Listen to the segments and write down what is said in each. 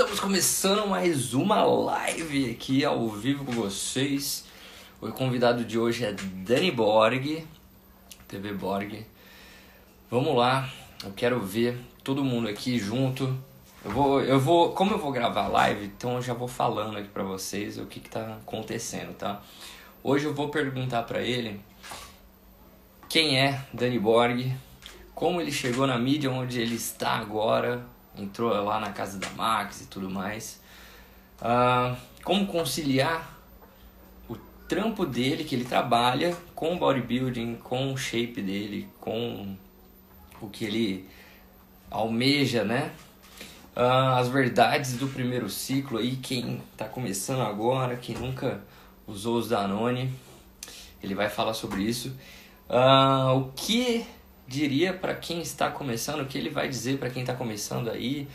Estamos começando mais uma live aqui ao vivo com vocês. O convidado de hoje é Dani Borg, TV Borg. Vamos lá, eu quero ver todo mundo aqui junto. Eu vou, eu vou, como eu vou gravar live, então eu já vou falando aqui para vocês o que que tá acontecendo, tá? Hoje eu vou perguntar para ele quem é Dani Borg, como ele chegou na mídia onde ele está agora, entrou lá na casa da Max e tudo mais. Uh, como conciliar o trampo dele, que ele trabalha, com o bodybuilding, com o shape dele, com o que ele almeja, né? Uh, as verdades do primeiro ciclo aí, quem está começando agora, quem nunca usou os Danone, ele vai falar sobre isso. Uh, o que diria para quem está começando, o que ele vai dizer para quem está começando aí,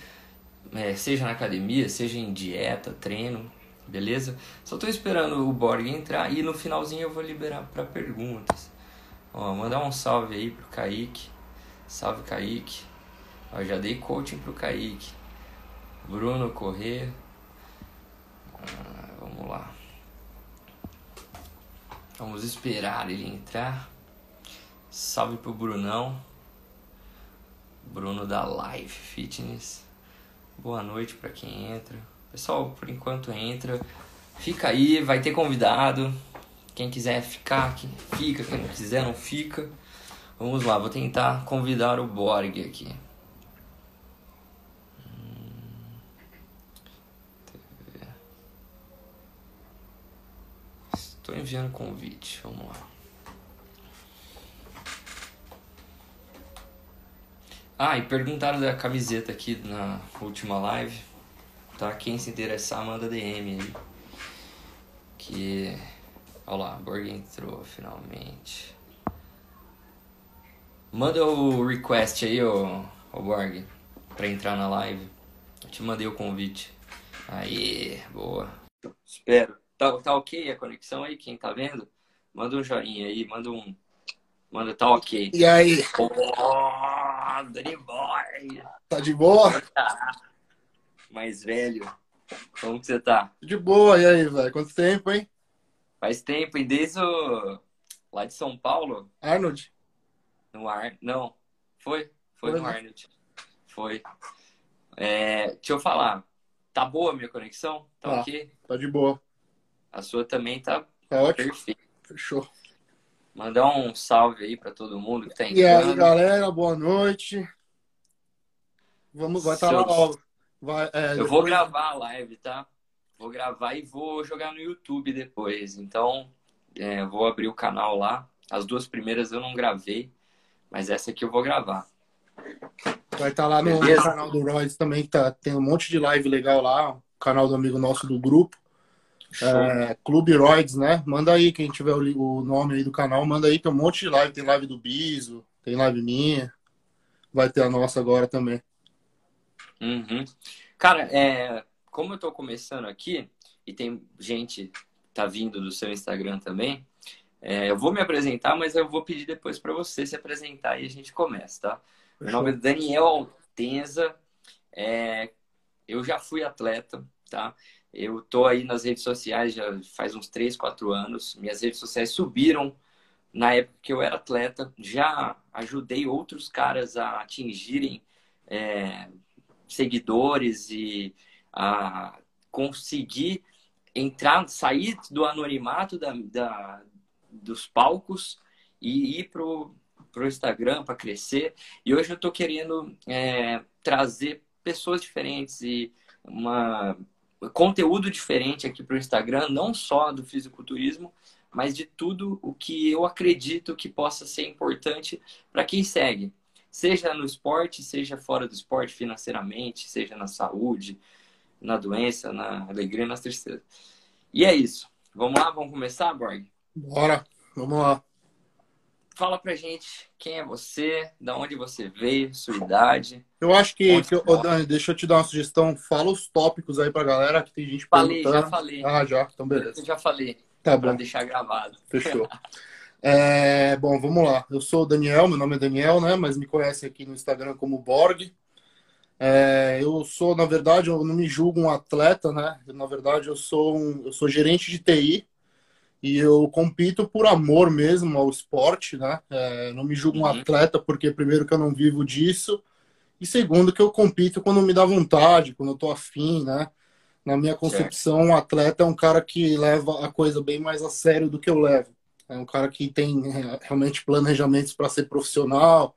é, seja na academia, seja em dieta, treino, beleza? Só estou esperando o Borg entrar e no finalzinho eu vou liberar para perguntas. Ó, mandar um salve aí pro Kaique. Salve Kaique. Ó, já dei coaching pro Kaique. Bruno Corrêa. Ah, vamos lá. Vamos esperar ele entrar. Salve pro Brunão. Bruno da Live Fitness. Boa noite para quem entra. Pessoal, por enquanto entra. Fica aí, vai ter convidado. Quem quiser ficar, fica. Quem não quiser, não fica. Vamos lá, vou tentar convidar o Borg aqui. Estou enviando convite, vamos lá. Ah, e perguntaram da camiseta aqui na última live. Tá? Quem se interessar, manda DM aí. Que. Olha lá, Borg entrou finalmente. Manda o request aí, ô, ô Borg, pra entrar na live. Eu te mandei o convite. Aí, boa. Espero. Tá, tá ok a conexão aí? Quem tá vendo? Manda um joinha aí, manda um. Manda tá ok. E aí? Oh! Dani Boy. Tá de boa? Mais velho. Como que você tá? De boa, e aí, velho? Quanto tempo, hein? Faz tempo, e desde o... lá de São Paulo? Arnold? No Ar... Não, foi? Foi, foi no né? Arnold. Foi. É, deixa eu falar. Tá boa a minha conexão? Tá, tá ok? Tá de boa. A sua também tá, tá ótimo. perfeita. Fechou. Mandar um salve aí para todo mundo que tá entrando. E aí, galera, boa noite. Vamos, vai estar tá lá logo. Vai, é, eu depois... vou gravar a live, tá? Vou gravar e vou jogar no YouTube depois. Então, é, vou abrir o canal lá. As duas primeiras eu não gravei, mas essa aqui eu vou gravar. Vai estar tá lá no, no, canal do Royce também, que tá, tem um monte de live legal lá. O canal do amigo nosso do grupo. É, Clube Roids, né? Manda aí, quem tiver o, nome aí do canal, manda aí, tem um monte de live. Tem live do Biso, tem live minha. Vai ter a nossa agora também. Uhum. Cara, é, como eu tô começando aqui, e tem gente tá vindo do seu Instagram também, é, eu vou me apresentar, mas eu vou pedir depois para você se apresentar e a gente começa, tá? Meu nome é Daniel Altenza, é, eu já fui atleta, tá? Eu tô aí nas redes sociais já faz uns 3, 4 anos. Minhas redes sociais subiram na época que eu era atleta. Já ajudei outros caras a atingirem é, seguidores e a conseguir entrar, sair do anonimato da, da dos palcos e ir pro, pro Instagram para crescer. E hoje eu tô querendo é, trazer pessoas diferentes e uma conteúdo diferente aqui para o Instagram, não só do fisiculturismo, mas de tudo o que eu acredito que possa ser importante para quem segue. Seja no esporte, seja fora do esporte, financeiramente, seja na saúde, na doença, na alegria, nas tristezas. E é isso. Vamos lá, vamos começar, Borg? Bora, vamos lá. Fala pra gente quem é você, da onde você veio, sua idade. Eu acho que, que eu, Dani, deixa eu te dar uma sugestão. Fala os tópicos aí pra galera, que tem gente falei, perguntando. já falei. Ah, já, então beleza. Eu já falei. Tá pra bom. deixar gravado. Fechou. é, bom, vamos lá. Eu sou o Daniel, meu nome é Daniel, né? Mas me conhecem aqui no Instagram como Borg. É, eu sou, na verdade, eu não me julgo um atleta, né? Na verdade, eu sou um, eu sou gerente de TI e eu compito por amor mesmo ao esporte, né? É, não me julgo um uhum. atleta porque primeiro que eu não vivo disso e segundo que eu compito quando me dá vontade, quando eu tô afim, né? Na minha concepção, um atleta é um cara que leva a coisa bem mais a sério do que eu levo. É um cara que tem é, realmente planejamentos para ser profissional,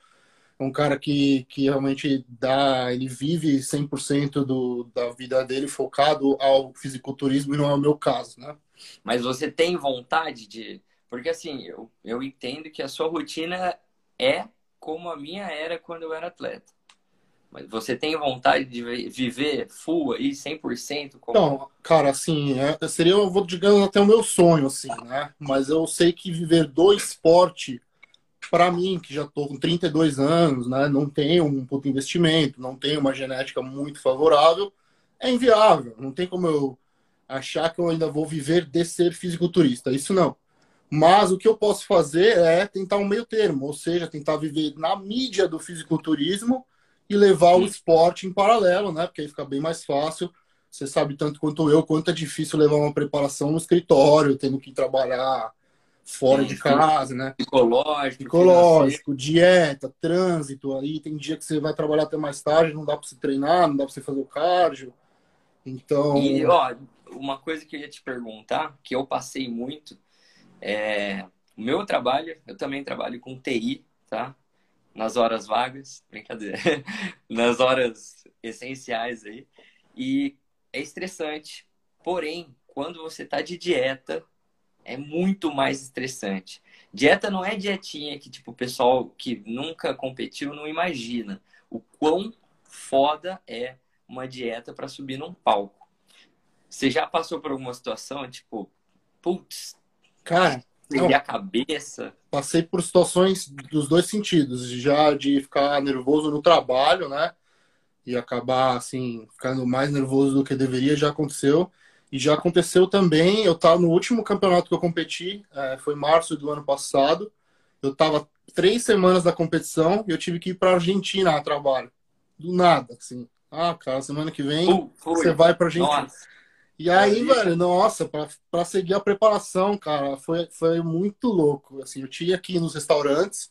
um cara que, que realmente dá, ele vive 100% do, da vida dele focado ao fisiculturismo e não é o meu caso, né? Mas você tem vontade de... Porque assim, eu, eu entendo que a sua rotina é como a minha era quando eu era atleta. Mas você tem vontade de viver full aí, 100%? Como... Então, cara, assim, é, seria, eu vou digamos, até o meu sonho, assim, né? Mas eu sei que viver do esporte para mim, que já estou com 32 anos, né, não tenho um puto investimento, não tenho uma genética muito favorável, é inviável. Não tem como eu achar que eu ainda vou viver de ser fisiculturista. Isso não. Mas o que eu posso fazer é tentar um meio termo, ou seja, tentar viver na mídia do fisiculturismo e levar o esporte em paralelo, né? Porque aí fica bem mais fácil. Você sabe tanto quanto eu quanto é difícil levar uma preparação no escritório, tendo que trabalhar fora de casa, né? Psicológico. Psicológico, dieta, trânsito. Aí tem dia que você vai trabalhar até mais tarde, não dá para você treinar, não dá para você fazer o cardio. Então. E, ó, uma coisa que eu ia te perguntar, que eu passei muito, é. O meu trabalho, eu também trabalho com TI, tá? Nas horas vagas, brincadeira, nas horas essenciais aí. E é estressante. Porém, quando você tá de dieta, é muito mais estressante. Dieta não é dietinha que, tipo, o pessoal que nunca competiu não imagina o quão foda é uma dieta para subir num palco. Você já passou por alguma situação, tipo, putz, cara, perder a cabeça? Passei por situações dos dois sentidos, já de ficar nervoso no trabalho, né? E acabar, assim, ficando mais nervoso do que deveria, já aconteceu. E já aconteceu também, eu estava no último campeonato que eu competi, é, foi março do ano passado. Eu estava três semanas da competição e eu tive que ir para Argentina a trabalho. Do nada, assim. Ah, cara, semana que vem uh, você vai para Argentina. Nossa. E aí, velho, nossa, para seguir a preparação, cara, foi, foi muito louco. Assim, eu tinha aqui nos restaurantes,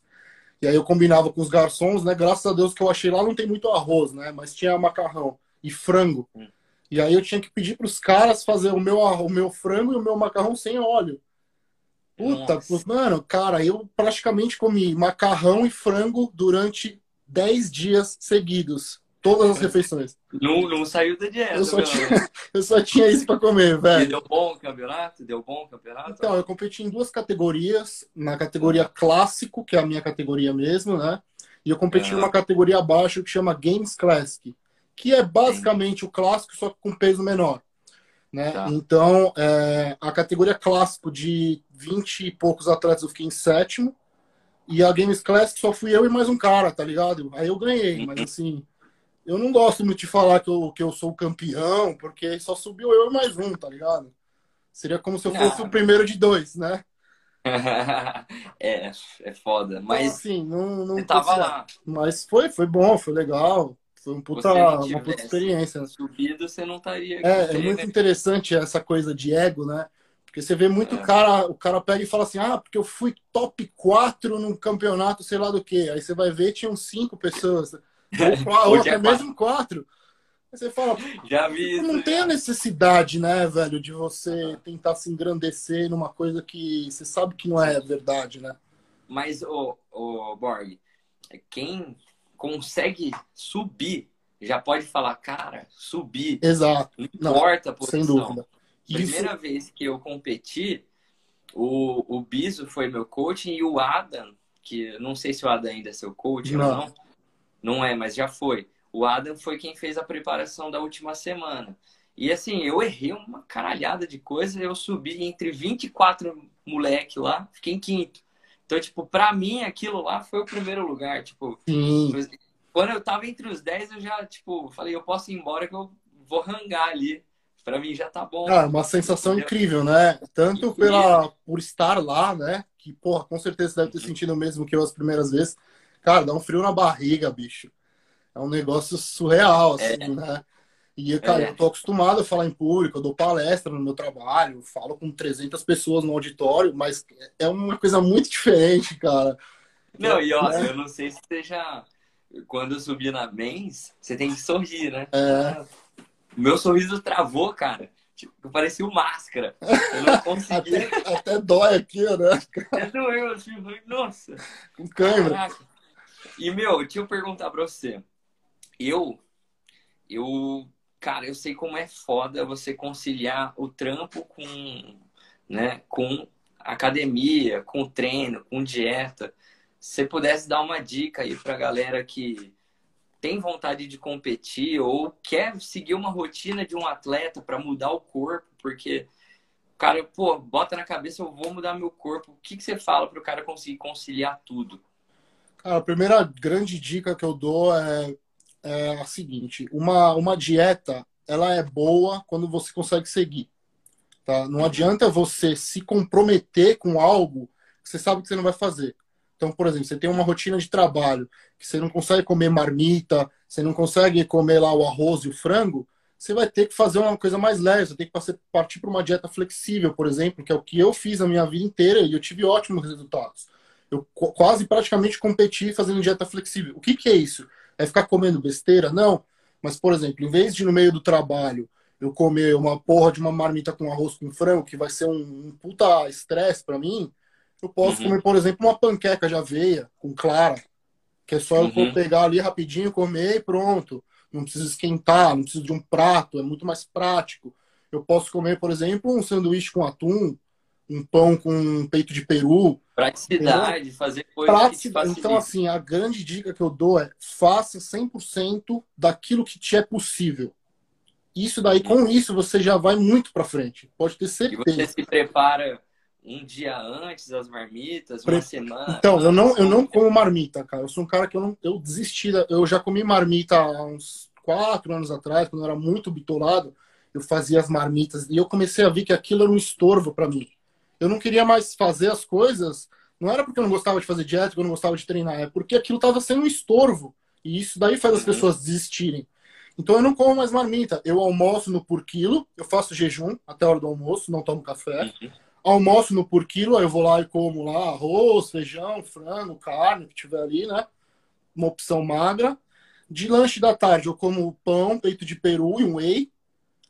e aí eu combinava com os garçons, né? Graças a Deus que eu achei lá não tem muito arroz, né? Mas tinha macarrão e frango. Hum. E aí eu tinha que pedir para os caras fazer o meu, o meu frango e o meu macarrão sem óleo. Puta, Nossa. mano, cara, eu praticamente comi macarrão e frango durante 10 dias seguidos. Todas as refeições. Não, não saiu da dieta. Eu só, tinha, eu só tinha isso para comer, velho. E deu bom o campeonato? Deu bom o campeonato? Então, eu competi em duas categorias. Na categoria clássico, que é a minha categoria mesmo, né? E eu competi em uma categoria abaixo que chama Games Classic que é basicamente o clássico, só com peso menor. Né? Tá. Então, é, a categoria clássico de 20 e poucos atletas eu fiquei em sétimo. E a Games Classic só fui eu e mais um cara, tá ligado? Aí eu ganhei, mas uhum. assim, eu não gosto muito de falar que eu, que eu sou campeão, porque só subiu eu e mais um, tá ligado? Seria como se eu fosse o primeiro de dois, né? é, é foda. Então, mas então, assim, não, não tava lá. Mas foi, foi bom, foi legal. Foi um puta, uma puta experiência. Subido, você não estaria. É, é muito né? interessante essa coisa de ego, né? Porque você vê muito é. cara, o cara pega e fala assim: ah, porque eu fui top 4 num campeonato, sei lá do que. Aí você vai ver, tinham cinco pessoas. Ou, ou até é mesmo quatro. Aí você fala, já vi não tem a necessidade, né, velho, de você tentar se engrandecer numa coisa que você sabe que não é verdade, né? Mas, o, o Borg, quem consegue subir, já pode falar, cara, subir. Exato. Não importa a posição. Sem dúvida. Primeira Isso... vez que eu competi, o, o Biso foi meu coach e o Adam, que não sei se o Adam ainda é seu coach não. ou não, não é, mas já foi. O Adam foi quem fez a preparação da última semana. E assim, eu errei uma caralhada de coisa, eu subi entre 24 moleque lá, fiquei em quinto. Então, tipo, pra mim aquilo lá foi o primeiro lugar. Tipo, Sim. quando eu tava entre os 10, eu já, tipo, falei, eu posso ir embora que eu vou rangar ali. Pra mim já tá bom. Ah, uma sensação entendeu? incrível, né? Tanto pela, por estar lá, né? Que, porra, com certeza você deve ter sentido o mesmo que eu as primeiras vezes. Cara, dá um frio na barriga, bicho. É um negócio surreal, assim, é. né? E, cara, é. eu tô acostumado a falar em público, eu dou palestra no meu trabalho, falo com 300 pessoas no auditório, mas é uma coisa muito diferente, cara. Não, e ó, é. eu não sei se você já... Quando eu subi na Mens, você tem que sorrir, né? É. O meu sorriso travou, cara. Tipo, eu parecia o máscara. Eu não conseguia. até, até dói aqui, né? Até doeu, assim, nossa. Com câmera. E, meu, deixa eu perguntar pra você. Eu, eu cara, eu sei como é foda você conciliar o trampo com, né, com academia, com treino, com dieta. Se você pudesse dar uma dica aí pra galera que tem vontade de competir ou quer seguir uma rotina de um atleta para mudar o corpo, porque cara, pô, bota na cabeça, eu vou mudar meu corpo. O que, que você fala para o cara conseguir conciliar tudo? Cara, a primeira grande dica que eu dou é é a seguinte: uma, uma dieta ela é boa quando você consegue seguir. Tá? Não adianta você se comprometer com algo que você sabe que você não vai fazer. Então, por exemplo, você tem uma rotina de trabalho que você não consegue comer marmita, você não consegue comer lá o arroz e o frango, você vai ter que fazer uma coisa mais leve, você tem que partir para uma dieta flexível, por exemplo, que é o que eu fiz a minha vida inteira e eu tive ótimos resultados. Eu quase praticamente competi fazendo dieta flexível. O que, que é isso? É ficar comendo besteira? Não. Mas, por exemplo, em vez de no meio do trabalho eu comer uma porra de uma marmita com arroz com frango, que vai ser um, um puta estresse para mim, eu posso uhum. comer, por exemplo, uma panqueca de aveia com clara, que é só uhum. eu pegar ali rapidinho, comer e pronto. Não precisa esquentar, não precisa de um prato, é muito mais prático. Eu posso comer, por exemplo, um sanduíche com atum, um pão com peito de peru. Praticidade, fazer coisas Praticidade. Então, assim, a grande dica que eu dou é faça 100% daquilo que te é possível. Isso daí, com isso, você já vai muito para frente. Pode ter certeza. E você se prepara um dia antes das marmitas, uma Pre... semana. Então, eu não, eu não como marmita, cara. Eu sou um cara que eu não, eu desisti. Da... Eu já comi marmita há uns quatro anos atrás, quando eu era muito bitolado. Eu fazia as marmitas e eu comecei a ver que aquilo era um estorvo para mim eu não queria mais fazer as coisas. Não era porque eu não gostava de fazer dieta, que eu não gostava de treinar, é porque aquilo estava sendo um estorvo. E isso daí faz as uhum. pessoas desistirem. Então eu não como mais marmita. Eu almoço no por quilo, eu faço jejum até a hora do almoço, não tomo café. Uhum. Almoço no por quilo, aí eu vou lá e como lá arroz, feijão, frango, carne, que tiver ali, né? Uma opção magra. De lanche da tarde eu como pão, peito de peru e um whey.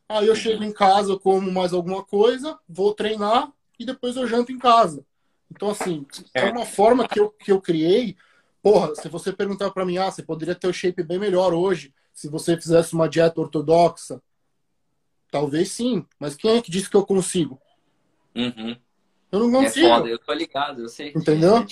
Aí eu uhum. chego em casa, eu como mais alguma coisa, vou treinar, e depois eu janto em casa. Então, assim, é, é uma forma que eu, que eu criei. Porra, se você perguntar para mim, ah, você poderia ter o shape bem melhor hoje se você fizesse uma dieta ortodoxa. Talvez sim, mas quem é que disse que eu consigo? Uhum. Eu não consigo. É foda, eu tô ligado, eu sei. Entendeu? É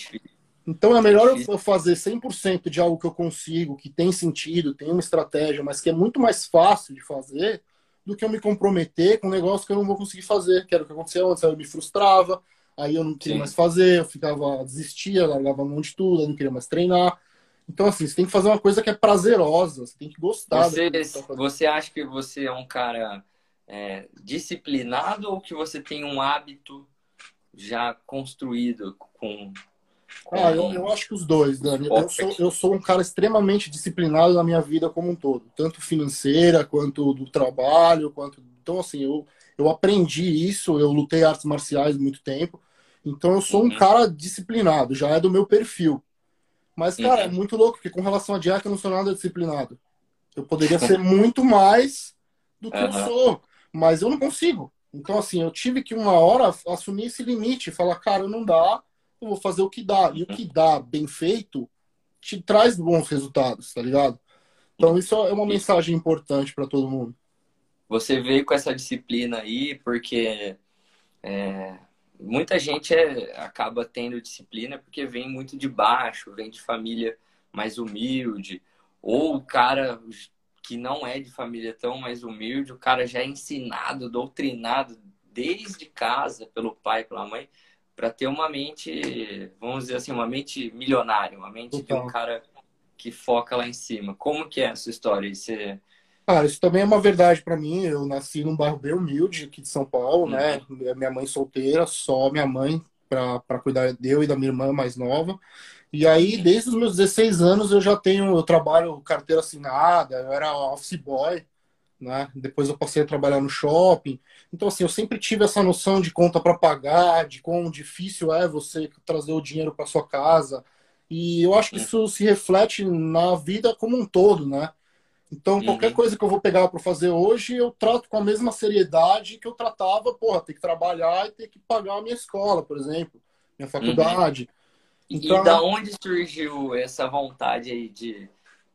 então é melhor eu fazer 100% de algo que eu consigo, que tem sentido, tem uma estratégia, mas que é muito mais fácil de fazer, do que eu me comprometer com um negócio que eu não vou conseguir fazer, que era o que aconteceu antes, eu me frustrava, aí eu não queria Sim. mais fazer, eu ficava, desistia, largava a mão de tudo, eu não queria mais treinar. Então, assim, você tem que fazer uma coisa que é prazerosa, você tem que gostar. Você, tá você acha que você é um cara é, disciplinado ou que você tem um hábito já construído com ah, eu, eu acho que os dois, Dani. Eu sou, eu sou um cara extremamente disciplinado na minha vida como um todo, tanto financeira quanto do trabalho, quanto. Então, assim, eu, eu aprendi isso, eu lutei artes marciais muito tempo, então eu sou um uhum. cara disciplinado, já é do meu perfil. Mas, cara, uhum. é muito louco, porque com relação à dieta eu não sou nada disciplinado. Eu poderia ser muito mais do que uhum. eu sou, mas eu não consigo. Então, assim, eu tive que uma hora assumir esse limite, falar, cara, não dá, eu vou fazer o que dá. E o que dá bem feito te traz bons resultados, tá ligado? Então isso é uma mensagem importante para todo mundo. Você veio com essa disciplina aí porque é, muita gente é, acaba tendo disciplina porque vem muito de baixo, vem de família mais humilde, ou o cara que não é de família tão mais humilde, o cara já é ensinado, doutrinado desde casa pelo pai, pela mãe, para ter uma mente, vamos dizer assim, uma mente milionária, uma mente de um cara que foca lá em cima. Como que é essa história? Você... Ah, isso também é uma verdade para mim. Eu nasci num bairro bem humilde aqui de São Paulo, né? uhum. né? Minha mãe solteira, só minha mãe para cuidar de eu e da minha irmã mais nova. E aí, desde os meus 16 anos, eu já tenho, eu trabalho carteira assinada, eu era office boy, né? Depois eu passei a trabalhar no shopping. Então, assim, eu sempre tive essa noção de conta para pagar, de quão difícil é você trazer o dinheiro para sua casa. E eu acho que isso se reflete na vida como um todo, né? Então, qualquer uhum. coisa que eu vou pegar para fazer hoje, eu trato com a mesma seriedade que eu tratava, porra, ter que trabalhar e ter que pagar a minha escola, por exemplo, minha faculdade. Uhum. Então... E da onde surgiu essa vontade aí de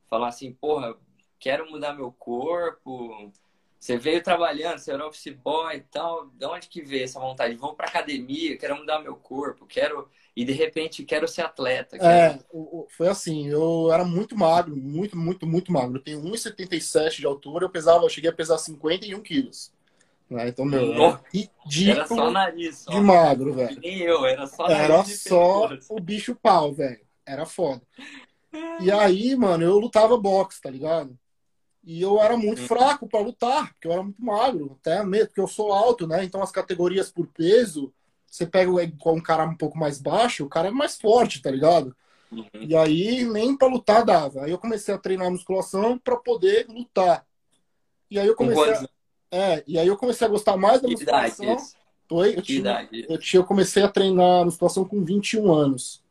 falar assim, porra, quero mudar meu corpo? Você veio trabalhando, você era office boy e tal, de onde que veio essa vontade? Vou pra academia, quero mudar meu corpo, quero e de repente quero ser atleta. Quero... É, foi assim, eu era muito magro, muito, muito, muito magro. Eu tenho 1,77 de altura, eu pesava, eu cheguei a pesar 51 quilos. Né? Então, meu, era ridículo era só nariz, de magro, velho. Nem eu, era só Era só o bicho pau, velho. Era foda. E aí, mano, eu lutava boxe, tá ligado? E eu era muito fraco para lutar, porque eu era muito magro, até mesmo, porque eu sou alto, né? Então as categorias por peso você pega um cara um pouco mais baixo, o cara é mais forte, tá ligado? Uhum. E aí nem para lutar dava. Aí eu comecei a treinar musculação para poder lutar. E aí eu comecei a... É, e aí eu comecei a gostar mais da musculação. Foi, eu, tinha, eu, tinha, eu comecei a treinar musculação com 21 anos.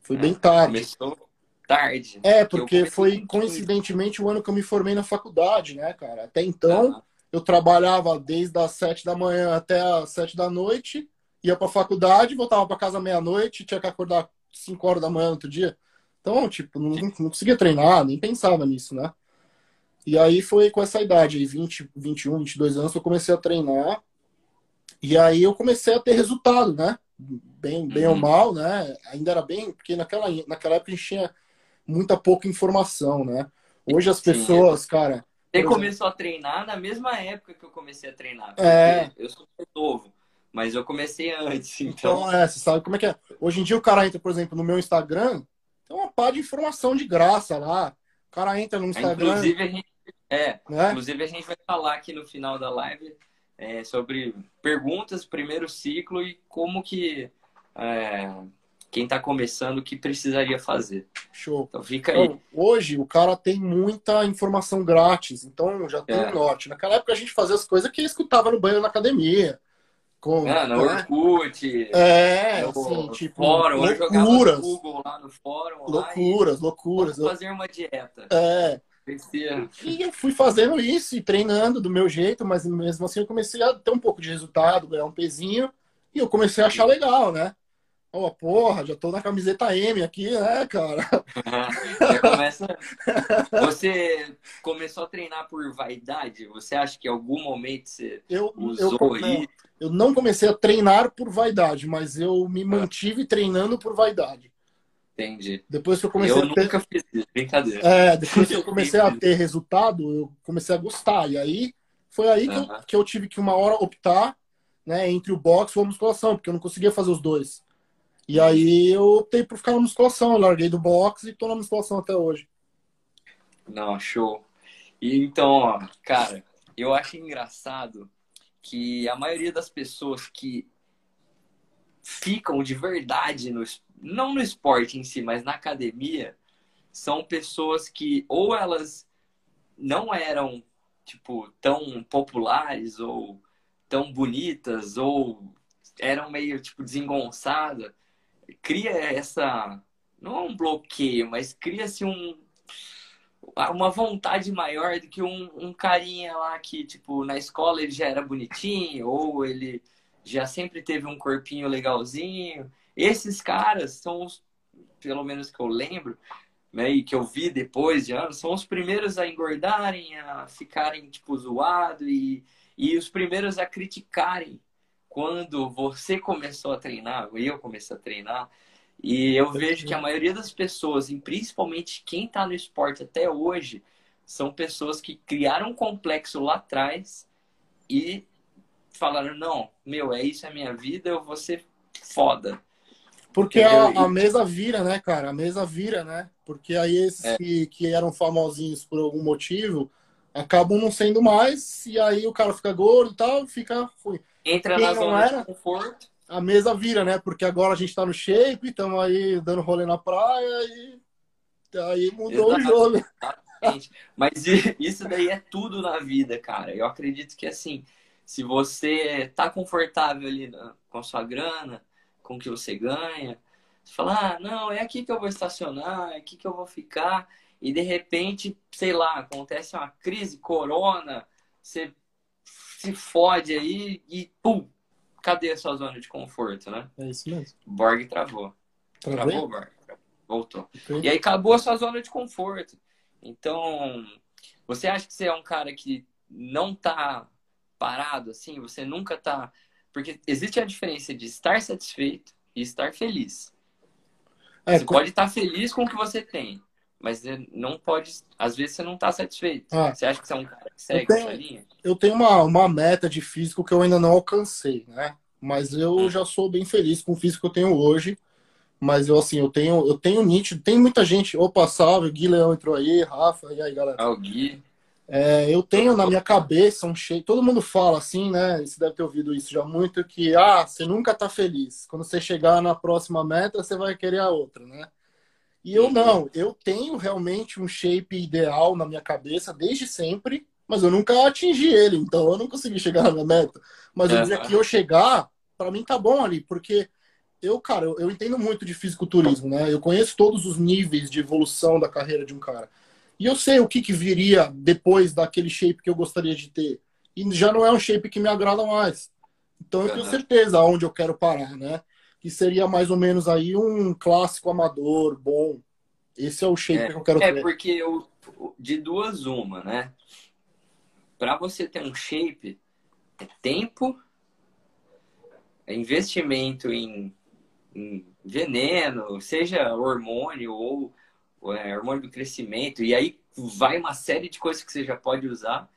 Foi bem tarde. Começou tarde. É, porque foi coincidentemente o ano que eu me formei na faculdade, né, cara? Até então, uhum. eu trabalhava desde as 7 da manhã até as 7 da noite ia pra faculdade, voltava pra casa meia-noite, tinha que acordar 5 horas da manhã no outro dia. Então, tipo, não, não conseguia treinar, nem pensava nisso, né? E aí foi com essa idade, aí, 20, 21, 22 anos, que eu comecei a treinar. E aí eu comecei a ter resultado, né? Bem, bem uhum. ou mal, né? Ainda era bem, porque naquela, naquela época a gente tinha muita pouca informação, né? Hoje as pessoas, Sim. cara. Você começou a treinar na mesma época que eu comecei a treinar. É. Eu sou novo. Mas eu comecei antes, então... Então, é, você sabe como é que é. Hoje em dia o cara entra, por exemplo, no meu Instagram, tem uma pá de informação de graça lá. O cara entra no Instagram... Inclusive, a gente, é, né? inclusive, a gente vai falar aqui no final da live é, sobre perguntas, primeiro ciclo e como que... É, quem está começando o que precisaria fazer. Show. Então fica aí. Então, hoje o cara tem muita informação grátis, então já tem é. o norte. Naquela época a gente fazia as coisas que escutava no banho na academia. Com, ah, no né? Orkut. É, no, assim, tipo, fórum, loucuras. No Google, lá no fórum. Loucuras, lá, loucuras. fazer uma dieta. É. E eu fui fazendo isso e treinando do meu jeito, mas mesmo assim eu comecei a ter um pouco de resultado, ganhar um pezinho, e eu comecei a achar legal, né? Ó, oh, porra, já tô na camiseta M aqui, né, cara? começa... Você começou a treinar por vaidade? Você acha que em algum momento você eu, usou eu, isso? Eu não comecei a treinar por vaidade, mas eu me mantive treinando por vaidade. Entendi. Depois que eu comecei eu a ter... nunca fiz isso, brincadeira. É, depois que eu comecei a ter resultado, eu comecei a gostar. E aí, foi aí que, eu, que eu tive que uma hora optar né, entre o boxe ou a musculação, porque eu não conseguia fazer os dois. E aí eu optei por ficar na musculação, eu larguei do boxe e tô na musculação até hoje. Não, show. E então, ó, cara, eu acho engraçado que a maioria das pessoas que ficam de verdade no não no esporte em si, mas na academia, são pessoas que ou elas não eram tipo tão populares ou tão bonitas ou eram meio tipo desengonçadas cria essa. Não é um bloqueio, mas cria-se um, uma vontade maior do que um, um carinha lá que, tipo, na escola ele já era bonitinho, ou ele já sempre teve um corpinho legalzinho. Esses caras são os, pelo menos que eu lembro, né, e que eu vi depois de anos, são os primeiros a engordarem, a ficarem, tipo, zoado e, e os primeiros a criticarem quando você começou a treinar, eu comecei a treinar, e eu vejo que a maioria das pessoas, e principalmente quem está no esporte até hoje, são pessoas que criaram um complexo lá atrás e falaram: não, meu, é isso, é minha vida, eu vou ser foda. Porque a, a, mesa vira, né, cara? A mesa vira, né? Porque aí esses é. que, que eram famosinhos por algum motivo acabam não sendo mais, e aí o cara fica gordo e tal, fica. Entra Quem na zona era, de conforto. a mesa vira, né? Porque agora a gente tá no shape, estamos aí dando rolê na praia e aí mudou Exato. o jogo. Mas isso daí é tudo na vida, cara. Eu acredito que assim, se você tá confortável ali com a sua grana, com o que você ganha, você fala, ah, não, é aqui que eu vou estacionar, é aqui que eu vou ficar, e de repente, sei lá, acontece uma crise, corona, você se fode aí e pum, cadê a sua zona de conforto, né? É isso mesmo. Borg travou. Travou, travou Borg? Voltou. E aí acabou a sua zona de conforto. Então, você acha que você é um cara que não tá parado assim? Você nunca tá. Porque existe a diferença de estar satisfeito e estar feliz. É, você com... pode estar feliz com o que você tem, mas não pode. Às vezes você não está satisfeito. Ah, você acha que você é um cara que segue eu tenho, essa linha? Eu tenho uma, uma meta de físico que eu ainda não alcancei, né? Mas eu hum. já sou bem feliz com o físico que eu tenho hoje. Mas eu, assim, eu tenho, eu tenho nítido, tem muita gente. Opa, salve, o Gui Leão entrou aí, Rafa, e aí, galera? Ah, o Gui. É, eu tenho na minha cabeça um cheio. Todo mundo fala assim, né? Você deve ter ouvido isso já muito, que ah, você nunca tá feliz. Quando você chegar na próxima meta, você vai querer a outra, né? E eu não, eu tenho realmente um shape ideal na minha cabeça desde sempre, mas eu nunca atingi ele, então eu não consegui chegar na minha meta. Mas o dia que eu chegar, para mim tá bom ali, porque eu, cara, eu, eu, entendo muito de fisiculturismo, né? Eu conheço todos os níveis de evolução da carreira de um cara. E eu sei o que, que viria depois daquele shape que eu gostaria de ter. E já não é um shape que me agrada mais. Então eu uhum. tenho certeza aonde eu quero parar, né? Que seria mais ou menos aí um clássico amador, bom. Esse é o shape é, que eu quero é ter. É porque eu, de duas uma, né? Para você ter um shape, é tempo, é investimento em veneno, seja hormônio ou é, hormônio do crescimento, e aí vai uma série de coisas que você já pode usar,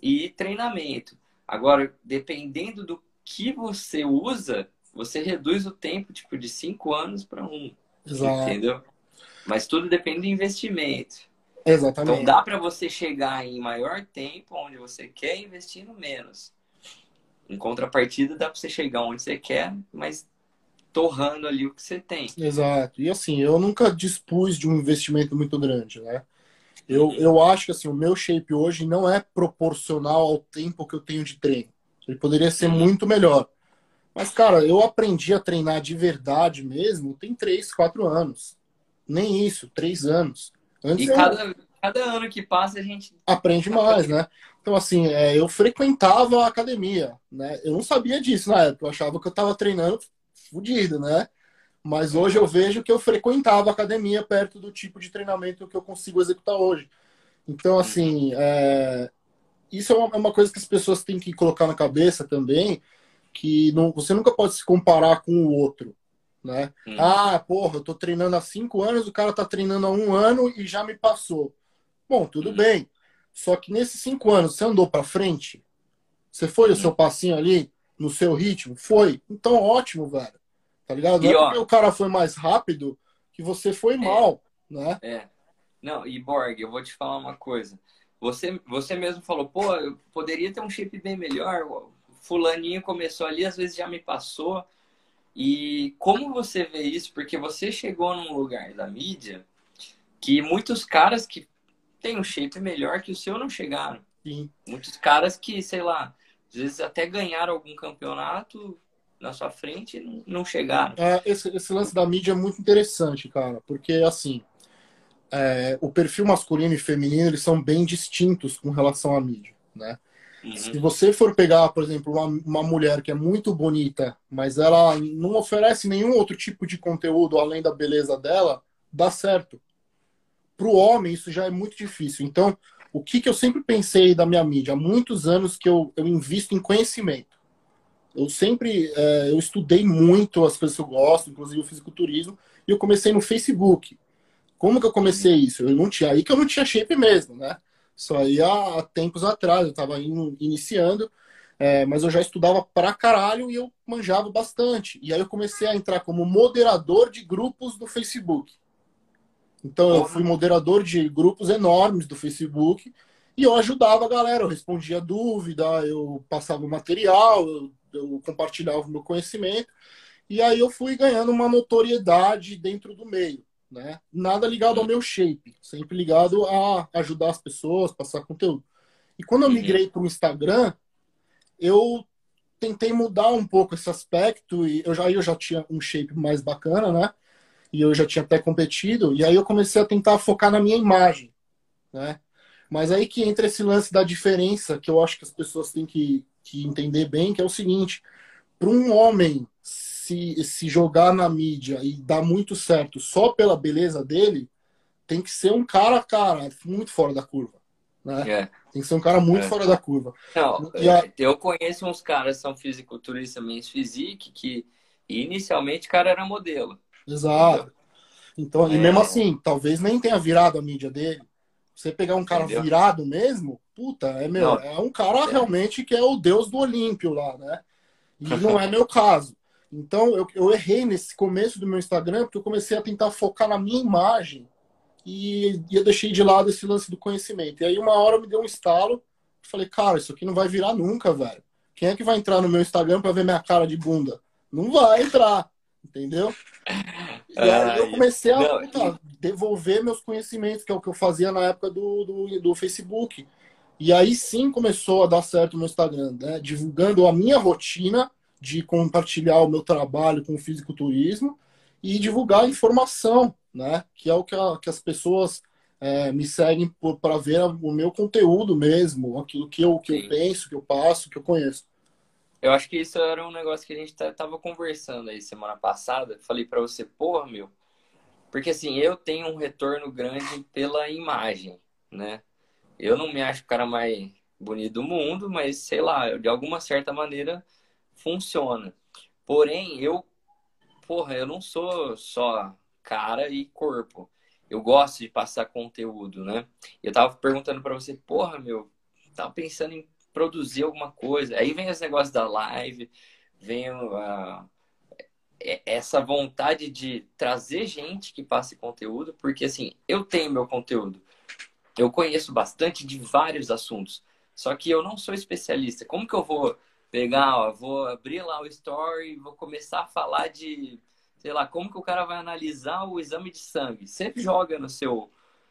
e treinamento. Agora, dependendo do que você usa, você reduz o tempo tipo de cinco anos para um. Exato. Entendeu? Mas tudo depende do investimento. Exatamente. Então dá para você chegar em maior tempo onde você quer investindo menos. Em contrapartida, dá para você chegar onde você quer, mas torrando ali o que você tem. Exato. E assim, eu nunca dispus de um investimento muito grande, né? Eu, uhum. eu acho que assim, o meu shape hoje não é proporcional ao tempo que eu tenho de treino. Ele poderia ser uhum. muito melhor. Mas, cara, eu aprendi a treinar de verdade mesmo tem três, quatro anos. Nem isso, três anos. Antes e cada, eu... cada ano que passa a gente aprende mais, né? Então, assim, é, eu frequentava a academia, né? Eu não sabia disso na época. Eu achava que eu estava treinando fudido, né? Mas hoje eu vejo que eu frequentava a academia perto do tipo de treinamento que eu consigo executar hoje. Então, assim, é... isso é uma, é uma coisa que as pessoas têm que colocar na cabeça também, que não, você nunca pode se comparar com o outro, né? Hum. Ah, porra, eu tô treinando há cinco anos, o cara tá treinando há um ano e já me passou. Bom, tudo hum. bem. Só que nesses cinco anos, você andou para frente? Você foi hum. o seu passinho ali no seu ritmo? Foi. Então, ótimo, velho. Tá ligado? Não e, é porque o cara foi mais rápido que você foi é, mal, né? É. Não, e Borg, eu vou te falar uma coisa. Você, você mesmo falou, pô, eu poderia ter um shape bem melhor. Fulaninho começou ali, às vezes já me passou. E como você vê isso? Porque você chegou num lugar da mídia que muitos caras que têm um shape melhor que o seu não chegaram. Sim. Muitos caras que, sei lá, às vezes até ganharam algum campeonato, na sua frente e não chegaram. É, esse, esse, lance da mídia é muito interessante, cara, porque assim, é, o perfil masculino e feminino eles são bem distintos com relação à mídia, né? Uhum. Se você for pegar, por exemplo, uma, uma mulher que é muito bonita, mas ela não oferece nenhum outro tipo de conteúdo além da beleza dela, dá certo. Para o homem, isso já é muito difícil. Então, o que, que eu sempre pensei da minha mídia? Há muitos anos que eu, eu invisto em conhecimento. Eu sempre é, eu estudei muito as coisas que eu gosto, inclusive o fisiculturismo, e eu comecei no Facebook. Como que eu comecei isso? Eu não tinha aí que eu não tinha shape mesmo, né? Só aí há tempos atrás, eu estava iniciando, é, mas eu já estudava pra caralho e eu manjava bastante. E aí eu comecei a entrar como moderador de grupos do Facebook. Então eu fui moderador de grupos enormes do Facebook e eu ajudava a galera, eu respondia dúvida, eu passava material, eu eu compartilhava o meu conhecimento, e aí eu fui ganhando uma notoriedade dentro do meio, né? Nada ligado ao meu shape, sempre ligado a ajudar as pessoas, passar conteúdo. E quando eu uhum. migrei para o Instagram, eu tentei mudar um pouco esse aspecto e eu já eu já tinha um shape mais bacana, né? E eu já tinha até competido e aí eu comecei a tentar focar na minha imagem, né? Mas aí que entra esse lance da diferença que eu acho que as pessoas têm que, que entender bem, que é o seguinte: para um homem se, se jogar na mídia e dar muito certo só pela beleza dele, tem que ser um cara, cara, muito fora da curva. Né? É. Tem que ser um cara muito é. fora da curva. Não, a... Eu conheço uns caras são fisiculturistas, meio physique, que inicialmente o cara era modelo. Exato. Então, é. e mesmo assim, talvez nem tenha virado a mídia dele. Você pegar um cara Entendeu? virado mesmo, puta, é meu, não. é um cara é. realmente que é o deus do Olímpio lá, né? E não é meu caso. Então eu, eu errei nesse começo do meu Instagram porque eu comecei a tentar focar na minha imagem e, e eu deixei de lado esse lance do conhecimento. E aí uma hora me deu um estalo, falei, cara, isso aqui não vai virar nunca, velho. Quem é que vai entrar no meu Instagram para ver minha cara de bunda? Não vai entrar, entendeu? E aí eu comecei a puta, devolver meus conhecimentos, que é o que eu fazia na época do, do, do Facebook. E aí sim começou a dar certo o meu Instagram, né? Divulgando a minha rotina de compartilhar o meu trabalho com o fisiculturismo e divulgar informação, né? Que é o que, a, que as pessoas é, me seguem para ver o meu conteúdo mesmo, aquilo que eu, que eu penso, que eu passo, que eu conheço. Eu acho que isso era um negócio que a gente tava conversando aí semana passada. Falei para você, porra, meu. Porque assim, eu tenho um retorno grande pela imagem, né? Eu não me acho o cara mais bonito do mundo, mas sei lá, de alguma certa maneira funciona. Porém, eu, porra, eu não sou só cara e corpo. Eu gosto de passar conteúdo, né? Eu tava perguntando para você, porra, meu, tava pensando em produzir alguma coisa. Aí vem os negócios da live, vem a, essa vontade de trazer gente que passe conteúdo, porque assim, eu tenho meu conteúdo. Eu conheço bastante de vários assuntos, só que eu não sou especialista. Como que eu vou pegar, ó, vou abrir lá o story e vou começar a falar de, sei lá, como que o cara vai analisar o exame de sangue? Sempre joga no seu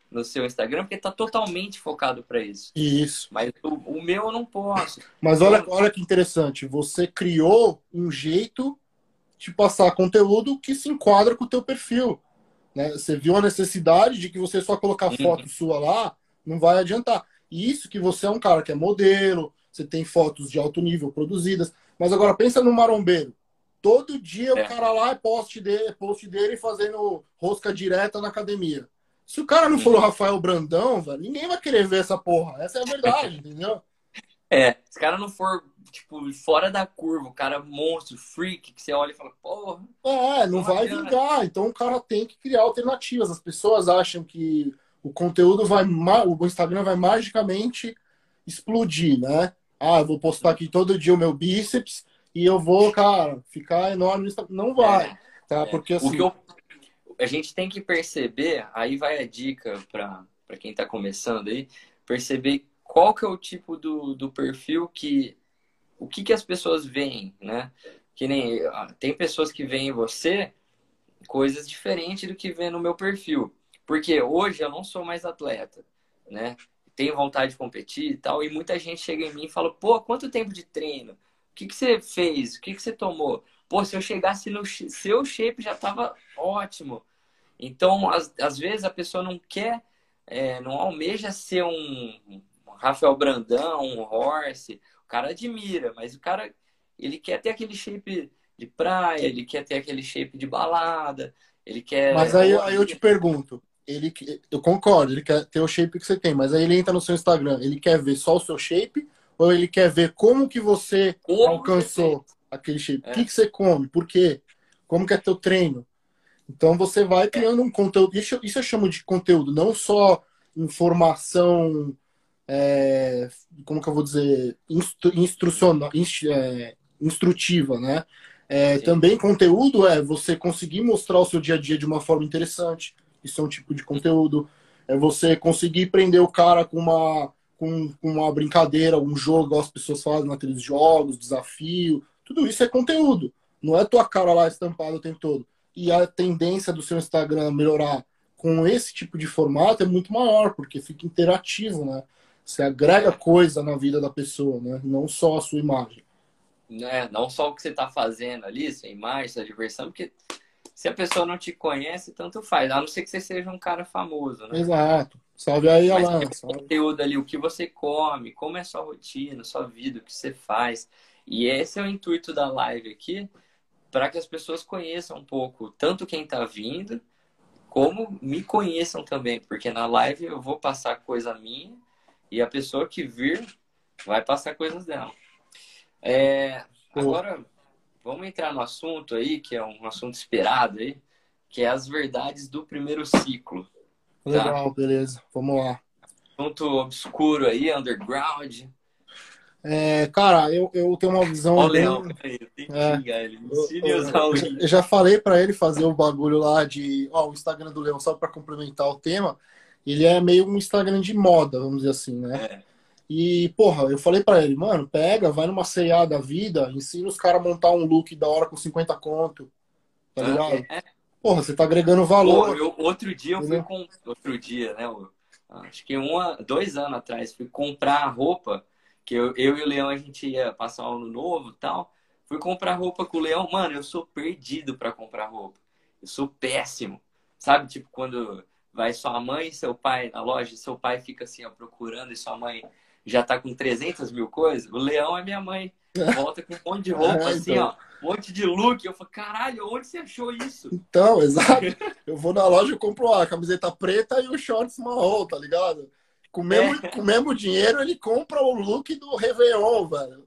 no seu Instagram, porque está totalmente focado para isso. Isso. Mas o, o, meu eu não posso. Mas olha, olha que interessante, você criou um jeito de passar conteúdo que se enquadra com o teu perfil. Né? Você viu a necessidade de que você só colocar uhum. foto sua lá não vai adiantar. Isso que você é um cara que é modelo, você tem fotos de alto nível produzidas. Mas agora pensa no marombeiro. Todo dia é. o cara lá é post dele, post dele fazendo rosca direta na academia. Se o cara não for o Rafael Brandão, velho, ninguém vai querer ver essa porra. Essa é a verdade, entendeu? É, se o cara não for, tipo, fora da curva, o cara monstro, freak, que você olha e fala, porra. É, não vai vingar. Então o cara tem que criar alternativas. As pessoas acham que o conteúdo vai, o Instagram vai magicamente explodir, né? Ah, eu vou postar aqui todo dia o meu bíceps e eu vou, cara, ficar enorme. Não vai, é, tá? Porque assim. Eu, a gente tem que perceber, aí vai a dica para quem está começando aí, perceber qual que é o tipo do, do perfil que. O que, que as pessoas veem, né? Que nem. Ah, tem pessoas que veem em você coisas diferentes do que vê no meu perfil. Porque hoje eu não sou mais atleta, né? Tenho vontade de competir e tal, e muita gente chega em mim e fala, pô, quanto tempo de treino? O que, que você fez? O que, que você tomou? Pô, se eu chegasse no seu shape já tava ótimo. Então, às, às vezes a pessoa não quer, é, não almeja ser um, um Rafael Brandão, um Horse. O cara admira, mas o cara ele quer ter aquele shape de praia, ele quer ter aquele shape de balada, ele quer. Mas aí, aí eu te pergunto, ele, eu concordo, ele quer ter o shape que você tem, mas aí ele entra no seu Instagram, ele quer ver só o seu shape ou ele quer ver como que você como alcançou você aquele shape? É. O que, que você come? Por quê? Como que é teu treino? Então você vai criando um conteúdo. Isso, isso eu chamo de conteúdo, não só informação, é, como que eu vou dizer, instru, instrucional, inst, é, instrutiva, né? É, também conteúdo é você conseguir mostrar o seu dia a dia de uma forma interessante. Isso é um tipo de conteúdo. É você conseguir prender o cara com uma, com, com uma brincadeira, um jogo, as pessoas fazem naqueles jogos, desafio. Tudo isso é conteúdo. Não é tua cara lá estampada o tempo todo. E a tendência do seu Instagram melhorar com esse tipo de formato é muito maior, porque fica interativo, né? Você agrega coisa na vida da pessoa, né? Não só a sua imagem. É, não só o que você está fazendo ali, sua imagem, sua diversão, porque se a pessoa não te conhece, tanto faz. A não ser que você seja um cara famoso, né? Exato. Salve aí, Mas Alan. tem Salve. conteúdo ali, o que você come, como é sua rotina, sua vida, o que você faz. E esse é o intuito da live aqui, para que as pessoas conheçam um pouco, tanto quem está vindo, como me conheçam também, porque na live eu vou passar coisa minha e a pessoa que vir vai passar coisas dela. É, agora, vamos entrar no assunto aí, que é um assunto esperado aí, que é as verdades do primeiro ciclo. Legal, beleza. Vamos lá. Assunto obscuro aí, underground. É, cara, eu, eu tenho uma visão. Ó, o bem- Leão, peraí, eu tenho que É. xingar ele. Me Eu, eu- já falei pra ele fazer o bagulho lá de. Ó, o Instagram do Leão, só pra complementar o tema. Ele é meio um Instagram de moda, vamos dizer assim, né? É. E, porra, eu falei pra ele, mano, pega, vai numa C&A da vida, ensina os caras a montar um look da hora com 50 conto, tá ligado? É. Porra, você tá agregando Pô, valor. eu- outro dia eu fui com outro dia, né? eu- acho que uma, dois anos atrás fui comprar roupa que eu, eu e o Leão a gente ia passar um ano novo, tal. Fui comprar roupa com o Leão, mano, eu sou perdido pra comprar roupa. Eu sou péssimo. Sabe, tipo quando vai sua mãe e seu pai na loja, seu pai fica assim, ó, procurando e sua mãe já tá com 300 mil coisas. O Leão é minha mãe. Volta com um monte de roupa, É, assim, então. ó, um monte de look. Eu falo, caralho, onde você achou isso? Então, exato. Eu vou na loja e compro a camiseta preta e o shorts marrom, tá ligado? Com o mesmo, É. com o mesmo dinheiro, ele compra o look do Réveillon, velho.